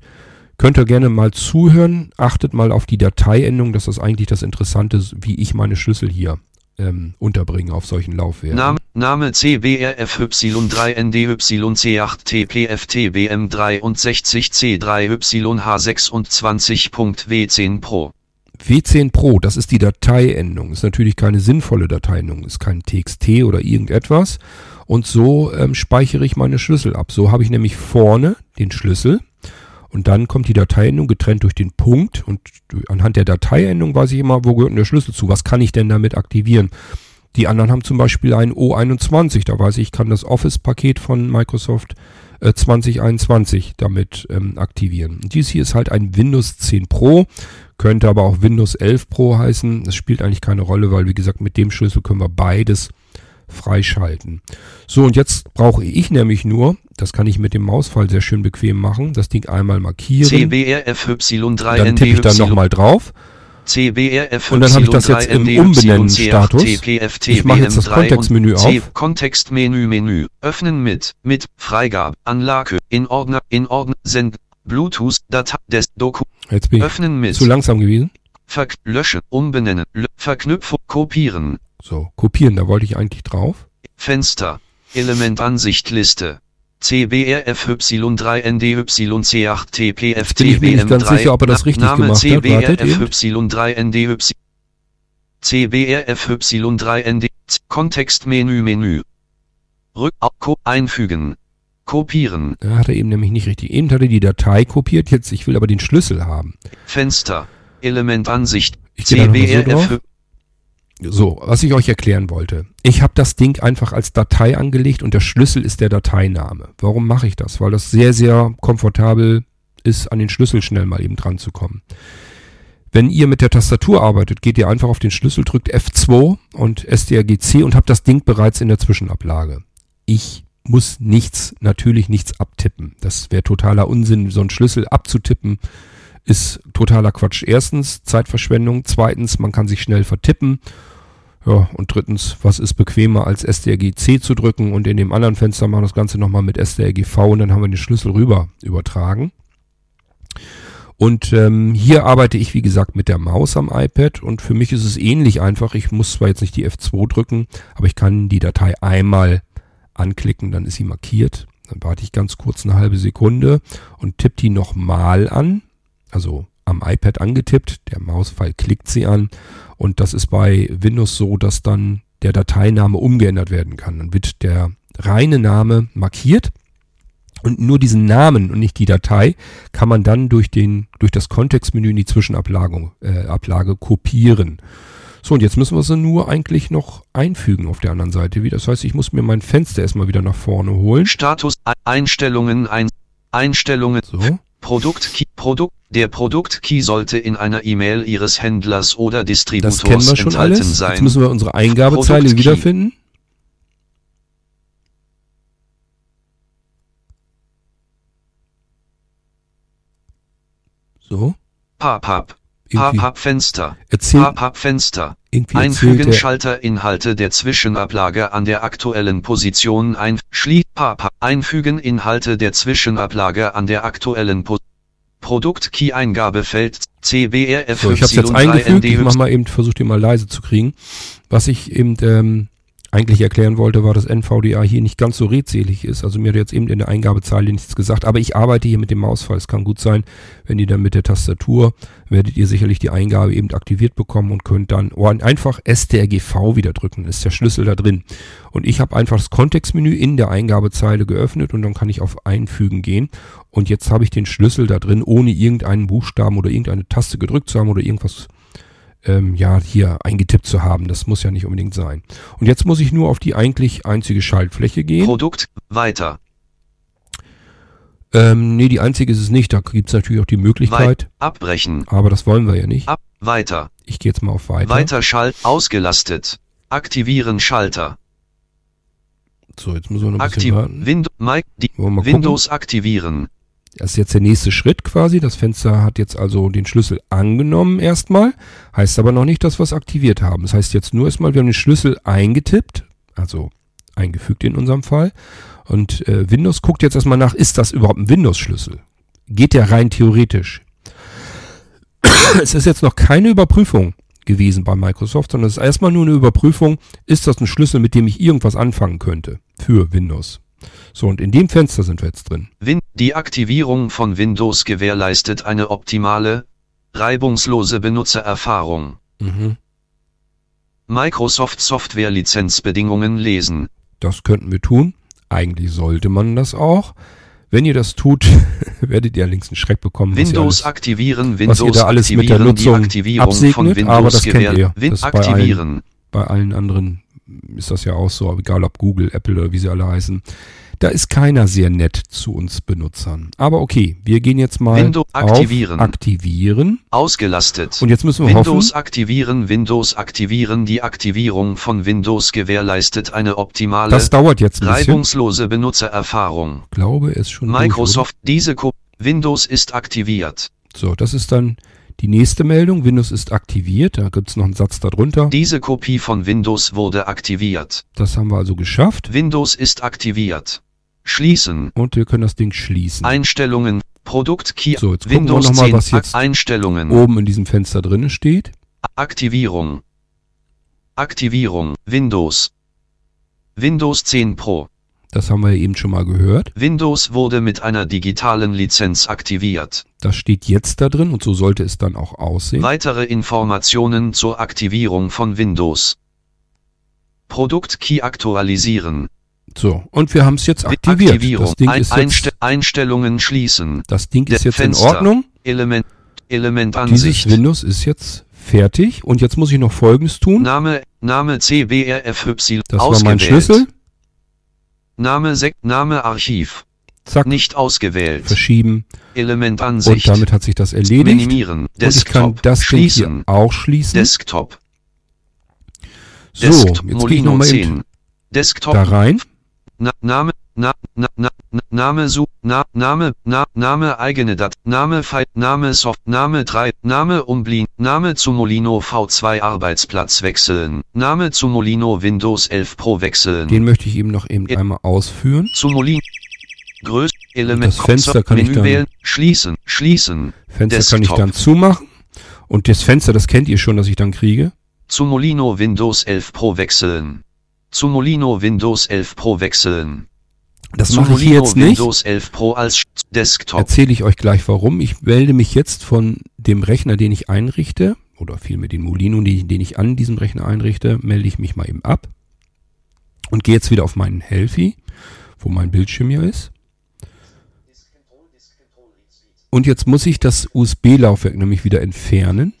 Könnt ihr gerne mal zuhören. Achtet mal auf die Dateiendung. Das ist eigentlich das Interessante, wie ich meine Schlüssel hier ähm, unterbringe auf solchen Laufwerken. Name, Name CBRFY3NDY C8TPFTBM63C3YH26.W10 Pro. W10 Pro, das ist die Dateiendung. Ist natürlich keine sinnvolle Dateiendung. Ist kein TXT oder irgendetwas. Und so ähm, speichere ich meine Schlüssel ab. So habe ich nämlich vorne den Schlüssel. Und dann kommt die Dateiendung getrennt durch den Punkt. Und anhand der Dateiendung weiß ich immer, wo gehört denn der Schlüssel zu? Was kann ich denn damit aktivieren? Die anderen haben zum Beispiel ein O21. Da weiß ich, ich kann das Office-Paket von Microsoft äh, 2021 damit ähm, aktivieren. Und dies hier ist halt ein Windows 10 Pro. Könnte aber auch Windows 11 Pro heißen. Das spielt eigentlich keine Rolle, weil wie gesagt, mit dem Schlüssel können wir beides freischalten. So, und jetzt brauche ich nämlich nur, das kann ich mit dem Mausfall sehr schön bequem machen, das Ding einmal markieren. CBRFY3NDY Dann tippe ich dann nochmal drauf. CBRFY3NDY Und dann habe ich das jetzt im Umbenennen-Status. Ich mache jetzt das Kontextmenü auf. Kontextmenü Menü. Öffnen mit. Mit. Freigabe. Anlage. In Ordner. In Ordner. Send. Bluetooth. Datei. Des. Doku. Jetzt bin ich Öffnen mit. zu langsam gewesen. Ver löschen, umbenennen, Verknüpfung, kopieren, So, kopieren, da wollte ich eigentlich drauf. Fenster, Elementansichtliste. CBRFY3NDYC8TPF Jetzt bin ich mir nicht ganz sicher, ob er das richtig Name gemacht hat. Wartet eben. CBRFY3NDY CBRFY3ND Kontextmenü Menü Rück Ko einfügen Kopieren Da hat er eben nämlich nicht richtig. Eben hat er die Datei kopiert, jetzt ich will aber den Schlüssel haben. Fenster Elementansicht CBRF. So, was ich euch erklären wollte. Ich habe das Ding einfach als Datei angelegt und der Schlüssel ist der Dateiname. Warum mache ich das? Weil das sehr, sehr komfortabel ist, an den Schlüssel schnell mal eben dran zu kommen. Wenn ihr mit der Tastatur arbeitet, geht ihr einfach auf den Schlüssel, drückt F2 und STRGC und habt das Ding bereits in der Zwischenablage. Ich muss nichts, natürlich nichts abtippen. Das wäre totaler Unsinn, so einen Schlüssel abzutippen ist totaler Quatsch. Erstens Zeitverschwendung, zweitens man kann sich schnell vertippen. Ja, und drittens, was ist bequemer als STRG-C zu drücken und in dem anderen Fenster machen wir das Ganze nochmal mit STRG-V und dann haben wir den Schlüssel rüber übertragen. Und ähm, hier arbeite ich, wie gesagt, mit der Maus am iPad und für mich ist es ähnlich einfach. Ich muss zwar jetzt nicht die F2 drücken, aber ich kann die Datei einmal anklicken, dann ist sie markiert. Dann warte ich ganz kurz eine halbe Sekunde und tippe die nochmal an. Also am iPad angetippt, der Mauspfeil klickt sie an und das ist bei Windows so, dass dann der Dateiname umgeändert werden kann. Dann wird der reine Name markiert und nur diesen Namen und nicht die Datei kann man dann durch, den, durch das Kontextmenü in die Zwischenablage äh, Ablage kopieren. So, und jetzt müssen wir sie nur eigentlich noch einfügen auf der anderen Seite wieder. Das heißt, ich muss mir mein Fenster erstmal wieder nach vorne holen. Status Ei- Einstellungen ein Einstellungen So. Produkt Key Produkt der Produkt Key sollte in einer E-Mail Ihres Händlers oder Das Distributors kennen wir schon enthalten alles. Jetzt sein. müssen wir unsere Eingabezeile wiederfinden. So. Pop-up Irgendwie Pop-up Fenster erzählt, Pop-up Fenster irgendwie Einfügen er, Schalterinhalte der Zwischenablage an der aktuellen Position ein Schlie Pop-up Einfügen Inhalte der Zwischenablage an der aktuellen po Produkt Key Eingabefeld CBRF So, ich habe es jetzt eingefügt. Ich mach mal eben, versuche den mal leise zu kriegen. Was ich eben ähm, eigentlich erklären wollte, war, dass NVDA hier nicht ganz so redselig ist. Also mir hat jetzt eben in der Eingabezeile nichts gesagt. Aber ich arbeite hier mit dem Mausfall. Es kann gut sein, wenn ihr dann mit der Tastatur, werdet ihr sicherlich die Eingabe eben aktiviert bekommen und könnt dann oh, einfach STRGV wieder drücken. Ist der Schlüssel da drin. Und ich habe einfach das Kontextmenü in der Eingabezeile geöffnet und dann kann ich auf Einfügen gehen. Und jetzt habe ich den Schlüssel da drin, ohne irgendeinen Buchstaben oder irgendeine Taste gedrückt zu haben oder irgendwas ähm, ja hier eingetippt zu haben. Das muss ja nicht unbedingt sein. Und jetzt muss ich nur auf die eigentlich einzige Schaltfläche gehen. Produkt weiter Ähm, nee, die einzige ist es nicht. Da gibt's natürlich auch die Möglichkeit. weit abbrechen Aber das wollen wir ja nicht. ab weiter Ich gehe jetzt mal auf Weiter. weiter Schalt ausgelastet aktivieren Schalter So, jetzt müssen wir noch ein bisschen aktiv warten. Wind mal Windows aktivieren Das ist jetzt der nächste Schritt quasi. Das Fenster hat jetzt also den Schlüssel angenommen erstmal. Heißt aber noch nicht, dass wir es aktiviert haben. Das heißt jetzt nur erstmal, wir haben den Schlüssel eingetippt. Also eingefügt in unserem Fall. Und äh, Windows guckt jetzt erstmal nach, ist das überhaupt ein Windows-Schlüssel? Geht der rein theoretisch? es ist jetzt noch keine Überprüfung gewesen bei Microsoft, sondern es ist erstmal nur eine Überprüfung, ist das ein Schlüssel, mit dem ich irgendwas anfangen könnte für Windows. So, und in dem Fenster sind wir jetzt drin. Win die Aktivierung von Windows gewährleistet eine optimale reibungslose Benutzererfahrung Mhm. Microsoft Software Lizenzbedingungen lesen Das könnten wir tun. Eigentlich sollte man das auch. Wenn ihr das tut, werdet ihr links einen Schreck bekommen. Windows alles- aktivieren was ihr Windows da alles mit der aktivieren die Nutzung absegnet, Windows aber das kennt ihr. Win Das ist bei allen- aktivieren Bei allen anderen ist das ja auch so, egal ob Google, Apple oder wie sie alle heißen. Da ist keiner sehr nett zu uns Benutzern. Aber okay, wir gehen jetzt mal Windows aktivieren. Aktivieren. ausgelastet Und jetzt müssen wir Windows hoffen, aktivieren Windows aktivieren die Aktivierung von Windows gewährleistet eine optimale das dauert jetzt ein bisschen. reibungslose Benutzererfahrung Ich glaube, es schon durch, Microsoft diese Ko Windows ist aktiviert? So, das ist dann die nächste Meldung. Windows ist aktiviert. Da gibt es noch einen Satz darunter. Diese Kopie von Windows wurde aktiviert. Das haben wir also geschafft. Windows ist aktiviert. Schließen. Und wir können das Ding schließen. Einstellungen. Produkt Key So, jetzt gucken wir Windows noch mal, 10 was jetzt Einstellungen oben in diesem Fenster drinne steht. Aktivierung Aktivierung Windows Windows 10 Pro Das haben wir eben schon mal gehört. Windows wurde mit einer digitalen Lizenz aktiviert. Das steht jetzt da drin und so sollte es dann auch aussehen. Weitere Informationen zur Aktivierung von Windows. Produkt Key aktualisieren. So, und wir haben es jetzt aktiviert. Aktivierung. Das Ding ist jetzt, Einstellungen schließen. das Ding ist jetzt in Fenster. Ordnung. Element Dieses Elementansicht. Windows ist jetzt fertig und jetzt muss ich noch Folgendes tun. Name Name CBRFY Das war ausgewählt. mein Schlüssel. Name Sek Name Archiv Zack, nicht ausgewählt. verschieben. Und Elementansicht. damit hat sich das erledigt. Minimieren. Und ich kann Desktop. das Schließen. hier auch schließen. Desktop. So, Desktop. jetzt gehe ich Molino nochmal 10. Desktop. da rein. Na, Name, na, na, na, na, Name, Su, na, Name, na, Name, eigene Dat, Name, File, Name, Soft, Name 3, Name, Umblin, Name zu Molino V2 Arbeitsplatz wechseln, Name zu Molino Windows 11 Pro wechseln, Den möchte ich eben noch eben Ja. einmal ausführen. zu Molino, Größe, Element, das Fenster kann ich Menü dann- wählen, schließen, schließen, Fenster kann ich Desktop. dann zumachen. Und das Fenster, das kennt ihr schon, dass ich dann kriege. zu Molino Windows 11 Pro wechseln, zu Molino Windows 11 Pro wechseln, Das mache ich jetzt nicht. Windows 11 Pro als Desktop, Erzähle ich euch gleich warum. Ich melde mich jetzt von dem Rechner, den ich einrichte, oder vielmehr den Molino, den den ich an diesem Rechner einrichte, melde ich mich mal eben ab und gehe jetzt wieder auf meinen Healthy, wo mein Bildschirm hier ist. Und jetzt muss ich das USB-Laufwerk nämlich wieder entfernen.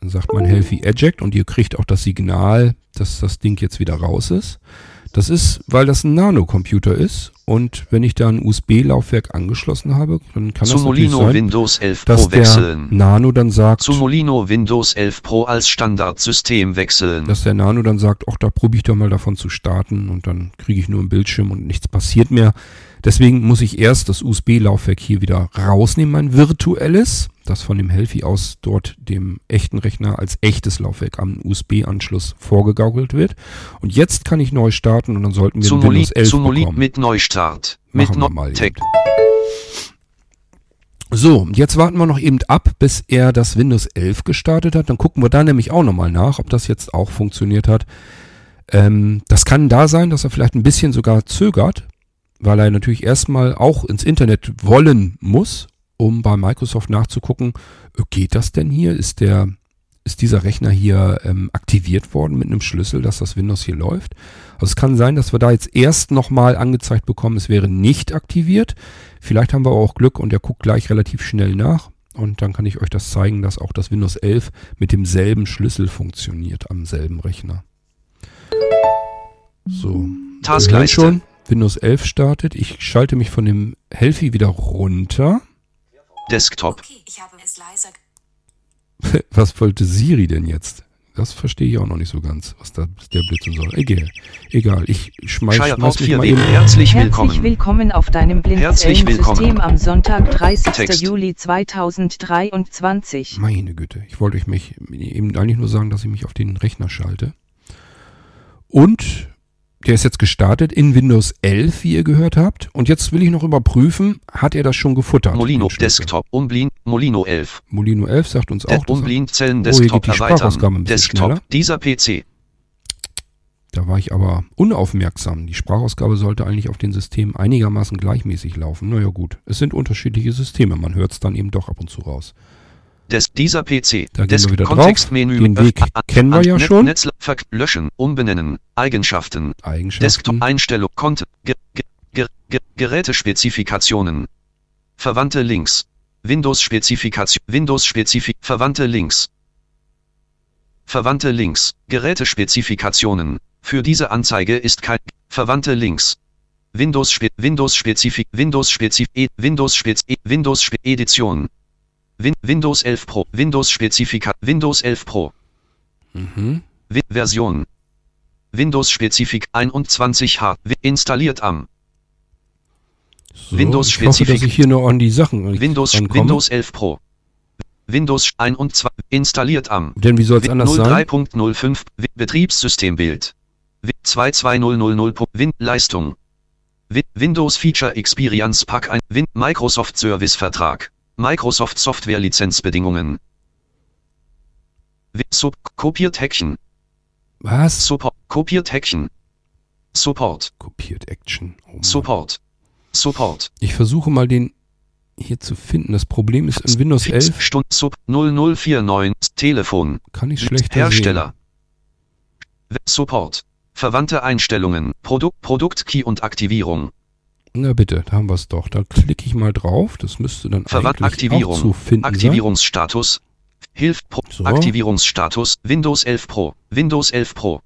Dann sagt mein Healthy Eject und ihr kriegt auch das Signal, dass das Ding jetzt wieder raus ist. Das ist, weil das ein Nano-Computer ist und wenn ich da ein USB-Laufwerk angeschlossen habe, dann kann zu das Molino sein, Windows 11 dass Pro der wechseln. Nano dann sagt, Zu Molino Windows 11 Pro als Standardsystem wechseln. dass der Nano dann sagt, ach, da probiere ich doch mal davon zu starten und dann kriege ich nur einen Bildschirm und nichts passiert mehr. Deswegen muss ich erst das USB-Laufwerk hier wieder rausnehmen, mein virtuelles, das von dem Healthy aus dort dem echten Rechner als echtes Laufwerk am USB-Anschluss vorgegaukelt wird. Und jetzt kann ich neu starten und dann sollten wir zu ein Moli, Windows 11 zu Moli bekommen. mit Neustart. Mit wir mal Tech. So, und jetzt warten wir noch eben ab, bis er das Windows 11 gestartet hat. Dann gucken wir da nämlich auch nochmal nach, ob das jetzt auch funktioniert hat. Ähm, das kann da sein, dass er vielleicht ein bisschen sogar zögert, weil er natürlich erstmal auch ins Internet wollen muss, um bei Microsoft nachzugucken, äh, geht das denn hier? Ist der, ist dieser Rechner hier ähm, aktiviert worden mit einem Schlüssel, dass das Windows hier läuft? Also es kann sein, dass wir da jetzt erst nochmal angezeigt bekommen, es wäre nicht aktiviert. Vielleicht haben wir auch Glück und er guckt gleich relativ schnell nach. Und dann kann ich euch das zeigen, dass auch das Windows 11 mit demselben Schlüssel funktioniert am selben Rechner. So. Taskleiste. schon, Windows 11 startet. Ich schalte mich von dem Healthy wieder runter. Desktop. Okay, ich habe es leiser Was wollte Siri denn jetzt? Das verstehe ich auch noch nicht so ganz, was da der Blödsinn soll. Egal, egal. Ich schmeiß, schmeiß mich 4 mal eben. Herzlich Herzlich willkommen. willkommen auf deinem willkommen. Blindzellensystem am Sonntag, 30. Text. Juli 2023. Meine Güte, ich wollte euch mich eben eigentlich nur sagen, dass ich mich auf den Rechner schalte. Und der ist jetzt gestartet in Windows 11, wie ihr gehört habt. Und jetzt will ich noch überprüfen, hat er das schon gefuttert? Molino? Desktop. Umblin. Molino 11. Molino 11 sagt uns auch, dass er, Umblin Zellen Oh, Desktop geht die Sprachausgabe ein erweitern. Desktop. schneller. Dieser PC. da war ich aber unaufmerksam. Die Sprachausgabe sollte eigentlich auf den Systemen einigermaßen gleichmäßig laufen. Naja gut, es sind unterschiedliche Systeme, man hört es dann eben doch ab und zu raus. Des, dieser PC. Da gehen Des wir wieder drauf. Kontextmenü. Den Weg kennen wir ja schon. Netz, löschen. Umbenennen. Eigenschaften. Eigenschaften. Desktop Einstellung. Content. Ge ge ge ge Gerätespezifikationen. Verwandte Links. Windows Spezifikation. Windows Spezifik. Verwandte Links. Verwandte Links. Gerätespezifikationen. Für diese Anzeige ist kein Verwandte Links. Windows Windows Spezifik Windows Spezif e Windows Spez e Windows Edition. Win Windows 11 Pro Windows Spezifika Windows 11 Pro Mhm. Wi- Version. Windows Spezifik 21 H wi- installiert am So, Windows ich hoffe, dass Spezifik- ich hier noch an die Sachen Windows rankomme. Windows 11 Pro. Windows 21 installiert am Denn wie soll es anders sein? 03.05 Wi- Betriebssystembild. Wi- 22000. Pu- Win Leistung. Wi- Windows Feature Experience Pack 1 Win Microsoft Service Vertrag. Microsoft Software Lizenzbedingungen. Sub kopiert Häkchen. Was? Support kopiert Häkchen. Support. Kopiert Action. Oh. Support. Support. Ich versuche mal den hier zu finden. Das Problem ist in Windows 11 Stund Sub 0049 Telefon. kann ich schlechter Hersteller. W- Support. Verwandte Einstellungen. Produkt, Produktkey und Aktivierung. Na bitte, da haben wir es doch. Da klicke ich mal drauf. Das müsste dann eigentlich Aktivierung. zu finden Aktivierungsstatus. Hilf Pro. So. Aktivierungsstatus. Windows 11 Pro. Windows 11 Pro.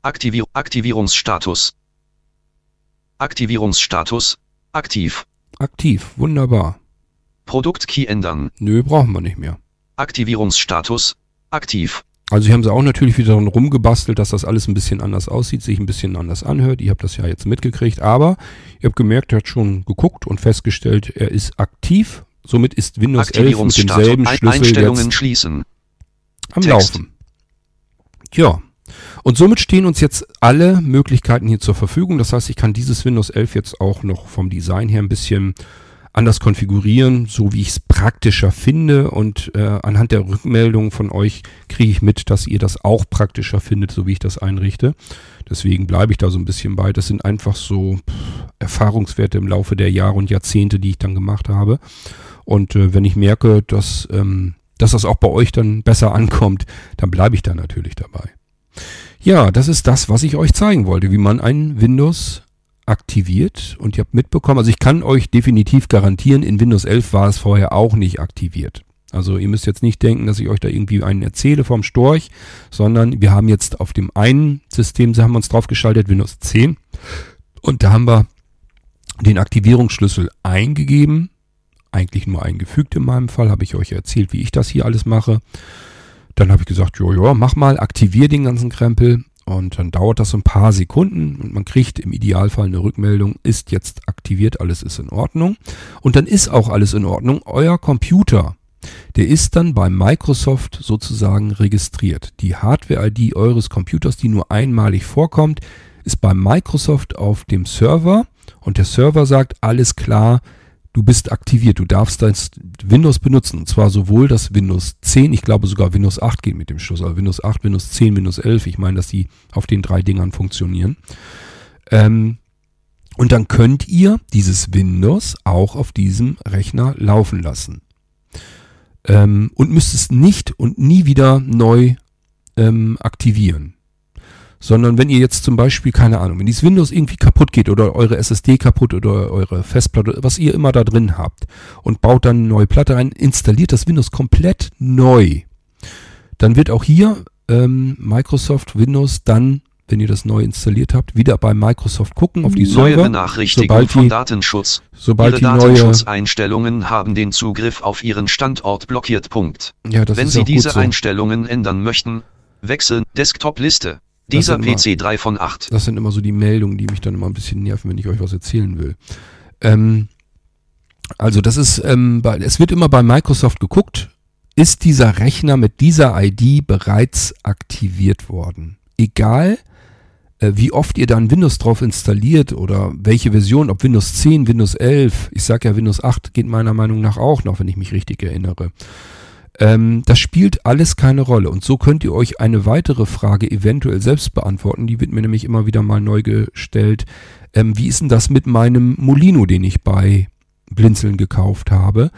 Aktivier Aktivierungsstatus. Aktivierungsstatus. Aktiv. Aktiv, wunderbar. Produktkey ändern. Nö, brauchen wir nicht mehr. Aktivierungsstatus. Aktiv. Also hier haben sie auch natürlich wieder dran rumgebastelt, dass das alles ein bisschen anders aussieht, sich ein bisschen anders anhört. Ihr habt das ja jetzt mitgekriegt, aber ihr habt gemerkt, er hat schon geguckt und festgestellt, er ist aktiv. Somit ist Windows 11 mit demselben Schlüssel Einstellungen jetzt schließen. am Text. Laufen. Ja. Und somit stehen uns jetzt alle Möglichkeiten hier zur Verfügung. Das heißt, ich kann dieses Windows 11 jetzt auch noch vom Design her ein bisschen anders konfigurieren, so wie ich es praktischer finde. Und äh, anhand der Rückmeldung von euch kriege ich mit, dass ihr das auch praktischer findet, so wie ich das einrichte. Deswegen bleibe ich da so ein bisschen bei. Das sind einfach so Erfahrungswerte im Laufe der Jahre und Jahrzehnte, die ich dann gemacht habe. Und äh, wenn ich merke, dass, ähm, dass das auch bei euch dann besser ankommt, dann bleibe ich da natürlich dabei. Ja, das ist das, was ich euch zeigen wollte, wie man ein Windows aktiviert. Und ihr habt mitbekommen, also ich kann euch definitiv garantieren, in Windows 11 war es vorher auch nicht aktiviert. Also ihr müsst jetzt nicht denken, dass ich euch da irgendwie einen erzähle vom Storch, sondern wir haben jetzt auf dem einen System, da haben uns drauf geschaltet, Windows 10. Und da haben wir den Aktivierungsschlüssel eingegeben. Eigentlich nur eingefügt in meinem Fall, habe ich euch erzählt, wie ich das hier alles mache. Dann habe ich gesagt, jo, jo, mach mal, aktivier den ganzen Krempel. Und dann dauert das ein paar Sekunden und man kriegt im Idealfall eine Rückmeldung, ist jetzt aktiviert, alles ist in Ordnung. Und dann ist auch alles in Ordnung. Euer Computer, der ist dann bei Microsoft sozusagen registriert. Die Hardware-ID eures Computers, die nur einmalig vorkommt, ist bei Microsoft auf dem Server und der Server sagt, alles klar, du bist aktiviert, du darfst das Windows benutzen. Und zwar sowohl das Windows 10, ich glaube sogar Windows 8 geht mit dem Schluss, also Windows 8, Windows 10, Windows 11. Ich meine, dass die auf den drei Dingern funktionieren. Ähm, und dann könnt ihr dieses Windows auch auf diesem Rechner laufen lassen. Ähm, und müsst es nicht und nie wieder neu ähm, aktivieren sondern wenn ihr jetzt zum Beispiel, keine Ahnung, wenn dieses Windows irgendwie kaputt geht oder eure SSD kaputt oder eure Festplatte, was ihr immer da drin habt und baut dann eine neue Platte rein, installiert das Windows komplett neu. Dann wird auch hier ähm, Microsoft Windows dann, wenn ihr das neu installiert habt, wieder bei Microsoft gucken auf die Neue Server. Benachrichtigung sobald von die- Datenschutz. Sobald Ihre die neue, Datenschutzeinstellungen haben den Zugriff auf Ihren Standort blockiert. Punkt. ja, das Wenn ist Sie diese so. Einstellungen ändern möchten, wechseln Desktop-Liste. Dieser immer- PC 3 von 8. Das sind immer so die Meldungen, die mich dann immer ein bisschen nerven, wenn ich euch was erzählen will. Ähm, also das ist, ähm, bei, es wird immer bei Microsoft geguckt, ist dieser Rechner mit dieser ID bereits aktiviert worden. Egal, äh, wie oft ihr dann Windows drauf installiert oder welche Version, ob Windows 10, Windows 11, ich sage ja Windows 8 geht meiner Meinung nach auch noch, wenn ich mich richtig erinnere. Ähm, das spielt alles keine Rolle. Und so könnt ihr euch eine weitere Frage eventuell selbst beantworten. Die wird mir nämlich immer wieder mal neu gestellt. Ähm, wie ist denn das mit meinem Molino, den ich bei Blinzeln gekauft habe?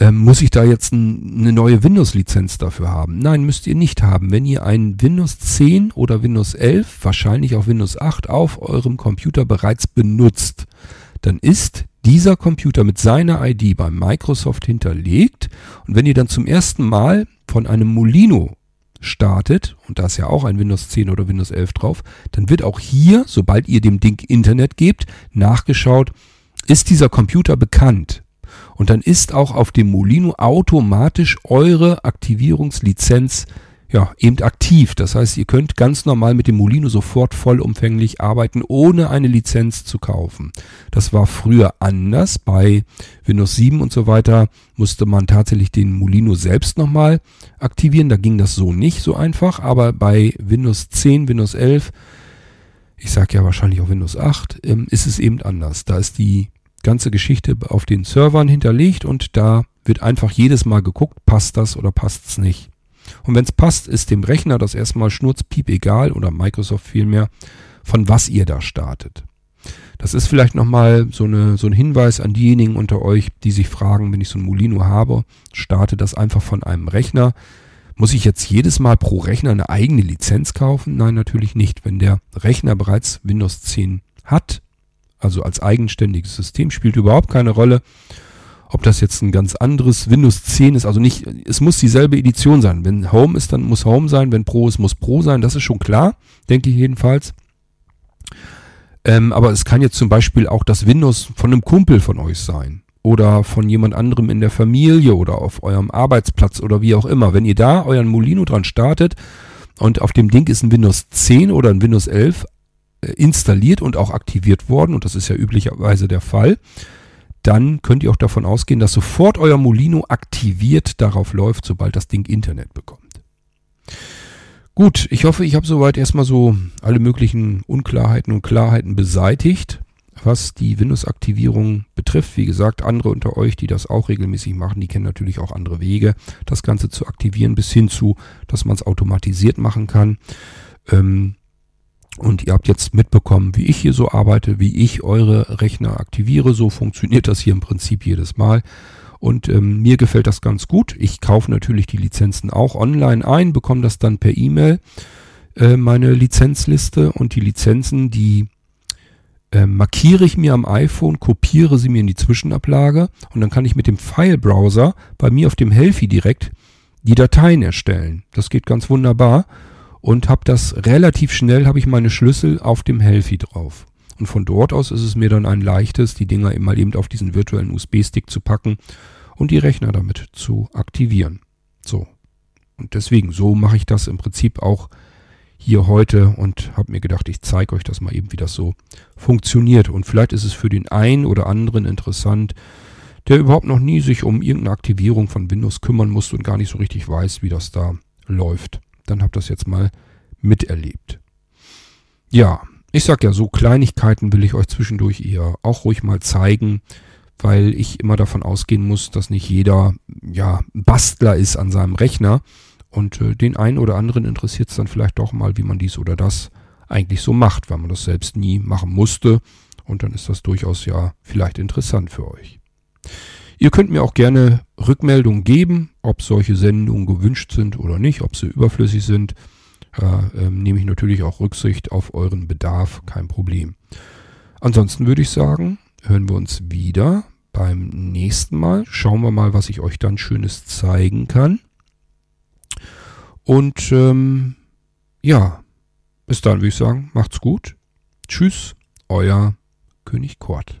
Ähm, muss ich da jetzt ein, eine neue Windows-Lizenz dafür haben? Nein, müsst ihr nicht haben. Wenn ihr ein Windows 10 oder Windows 11, wahrscheinlich auch Windows 8 auf eurem Computer bereits benutzt, dann ist dieser Computer mit seiner ID bei Microsoft hinterlegt. Und wenn ihr dann zum ersten Mal von einem Molino startet, und da ist ja auch ein Windows 10 oder Windows 11 drauf, dann wird auch hier, sobald ihr dem Ding Internet gebt, nachgeschaut, ist dieser Computer bekannt. Und dann ist auch auf dem Molino automatisch eure Aktivierungslizenz ja, eben aktiv. Das heißt, ihr könnt ganz normal mit dem Molino sofort vollumfänglich arbeiten, ohne eine Lizenz zu kaufen. Das war früher anders. Bei Windows 7 und so weiter musste man tatsächlich den Molino selbst nochmal aktivieren. Da ging das so nicht so einfach. Aber bei Windows 10, Windows 11, ich sage ja wahrscheinlich auch Windows 8, ähm, ist es eben anders. Da ist die ganze Geschichte auf den Servern hinterlegt und da wird einfach jedes Mal geguckt, passt das oder passt es nicht. Und wenn es passt, ist dem Rechner das erstmal schnurzpiep egal oder Microsoft vielmehr, von was ihr da startet. Das ist vielleicht nochmal so, so ein Hinweis an diejenigen unter euch, die sich fragen, wenn ich so ein Molino habe, starte das einfach von einem Rechner. Muss ich jetzt jedes Mal pro Rechner eine eigene Lizenz kaufen? Nein, natürlich nicht. Wenn der Rechner bereits Windows 10 hat, also als eigenständiges System, spielt überhaupt keine Rolle, ob das jetzt ein ganz anderes Windows 10 ist. Also nicht, es muss dieselbe Edition sein. Wenn Home ist, dann muss Home sein. Wenn Pro ist, muss Pro sein. Das ist schon klar, denke ich jedenfalls. Ähm, aber es kann jetzt zum Beispiel auch das Windows von einem Kumpel von euch sein oder von jemand anderem in der Familie oder auf eurem Arbeitsplatz oder wie auch immer. Wenn ihr da euren Molino dran startet und auf dem Ding ist ein Windows 10 oder ein Windows 11 äh, installiert und auch aktiviert worden, und das ist ja üblicherweise der Fall, dann könnt ihr auch davon ausgehen, dass sofort euer Molino aktiviert darauf läuft, sobald das Ding Internet bekommt. Gut, ich hoffe, ich habe soweit erstmal so alle möglichen Unklarheiten und Klarheiten beseitigt, was die Windows-Aktivierung betrifft. Wie gesagt, andere unter euch, die das auch regelmäßig machen, die kennen natürlich auch andere Wege, das Ganze zu aktivieren, bis hin zu, dass man es automatisiert machen kann. Ähm, und ihr habt jetzt mitbekommen, wie ich hier so arbeite, wie ich eure Rechner aktiviere. So funktioniert das hier im Prinzip jedes Mal. Und ähm, mir gefällt das ganz gut. Ich kaufe natürlich die Lizenzen auch online ein, bekomme das dann per E-Mail, äh, meine Lizenzliste und die Lizenzen, die äh, markiere ich mir am iPhone, kopiere sie mir in die Zwischenablage und dann kann ich mit dem File-Browser bei mir auf dem Healthy direkt die Dateien erstellen. Das geht ganz wunderbar und habe das relativ schnell, habe ich meine Schlüssel auf dem Healthy drauf. Und von dort aus ist es mir dann ein leichtes, die Dinger mal eben auf diesen virtuellen USB-Stick zu packen und die Rechner damit zu aktivieren. So. Und deswegen, so mache ich das im Prinzip auch hier heute und habe mir gedacht, ich zeige euch das mal eben, wie das so funktioniert. Und vielleicht ist es für den einen oder anderen interessant, der überhaupt noch nie sich um irgendeine Aktivierung von Windows kümmern musste und gar nicht so richtig weiß, wie das da läuft. Dann habt das jetzt mal miterlebt. Ja, ich sag ja, so Kleinigkeiten will ich euch zwischendurch eher auch ruhig mal zeigen, weil ich immer davon ausgehen muss, dass nicht jeder ja Bastler ist an seinem Rechner und äh, den einen oder anderen interessiert es dann vielleicht doch mal, wie man dies oder das eigentlich so macht, weil man das selbst nie machen musste und dann ist das durchaus ja vielleicht interessant für euch. Ihr könnt mir auch gerne Rückmeldungen geben, ob solche Sendungen gewünscht sind oder nicht, ob sie überflüssig sind. Da ähm, nehme ich natürlich auch Rücksicht auf euren Bedarf, kein Problem. Ansonsten würde ich sagen, hören wir uns wieder beim nächsten Mal. Schauen wir mal, was ich euch dann Schönes zeigen kann. Und ähm, ja, bis dann würde ich sagen, macht's gut. Tschüss, euer König Kort.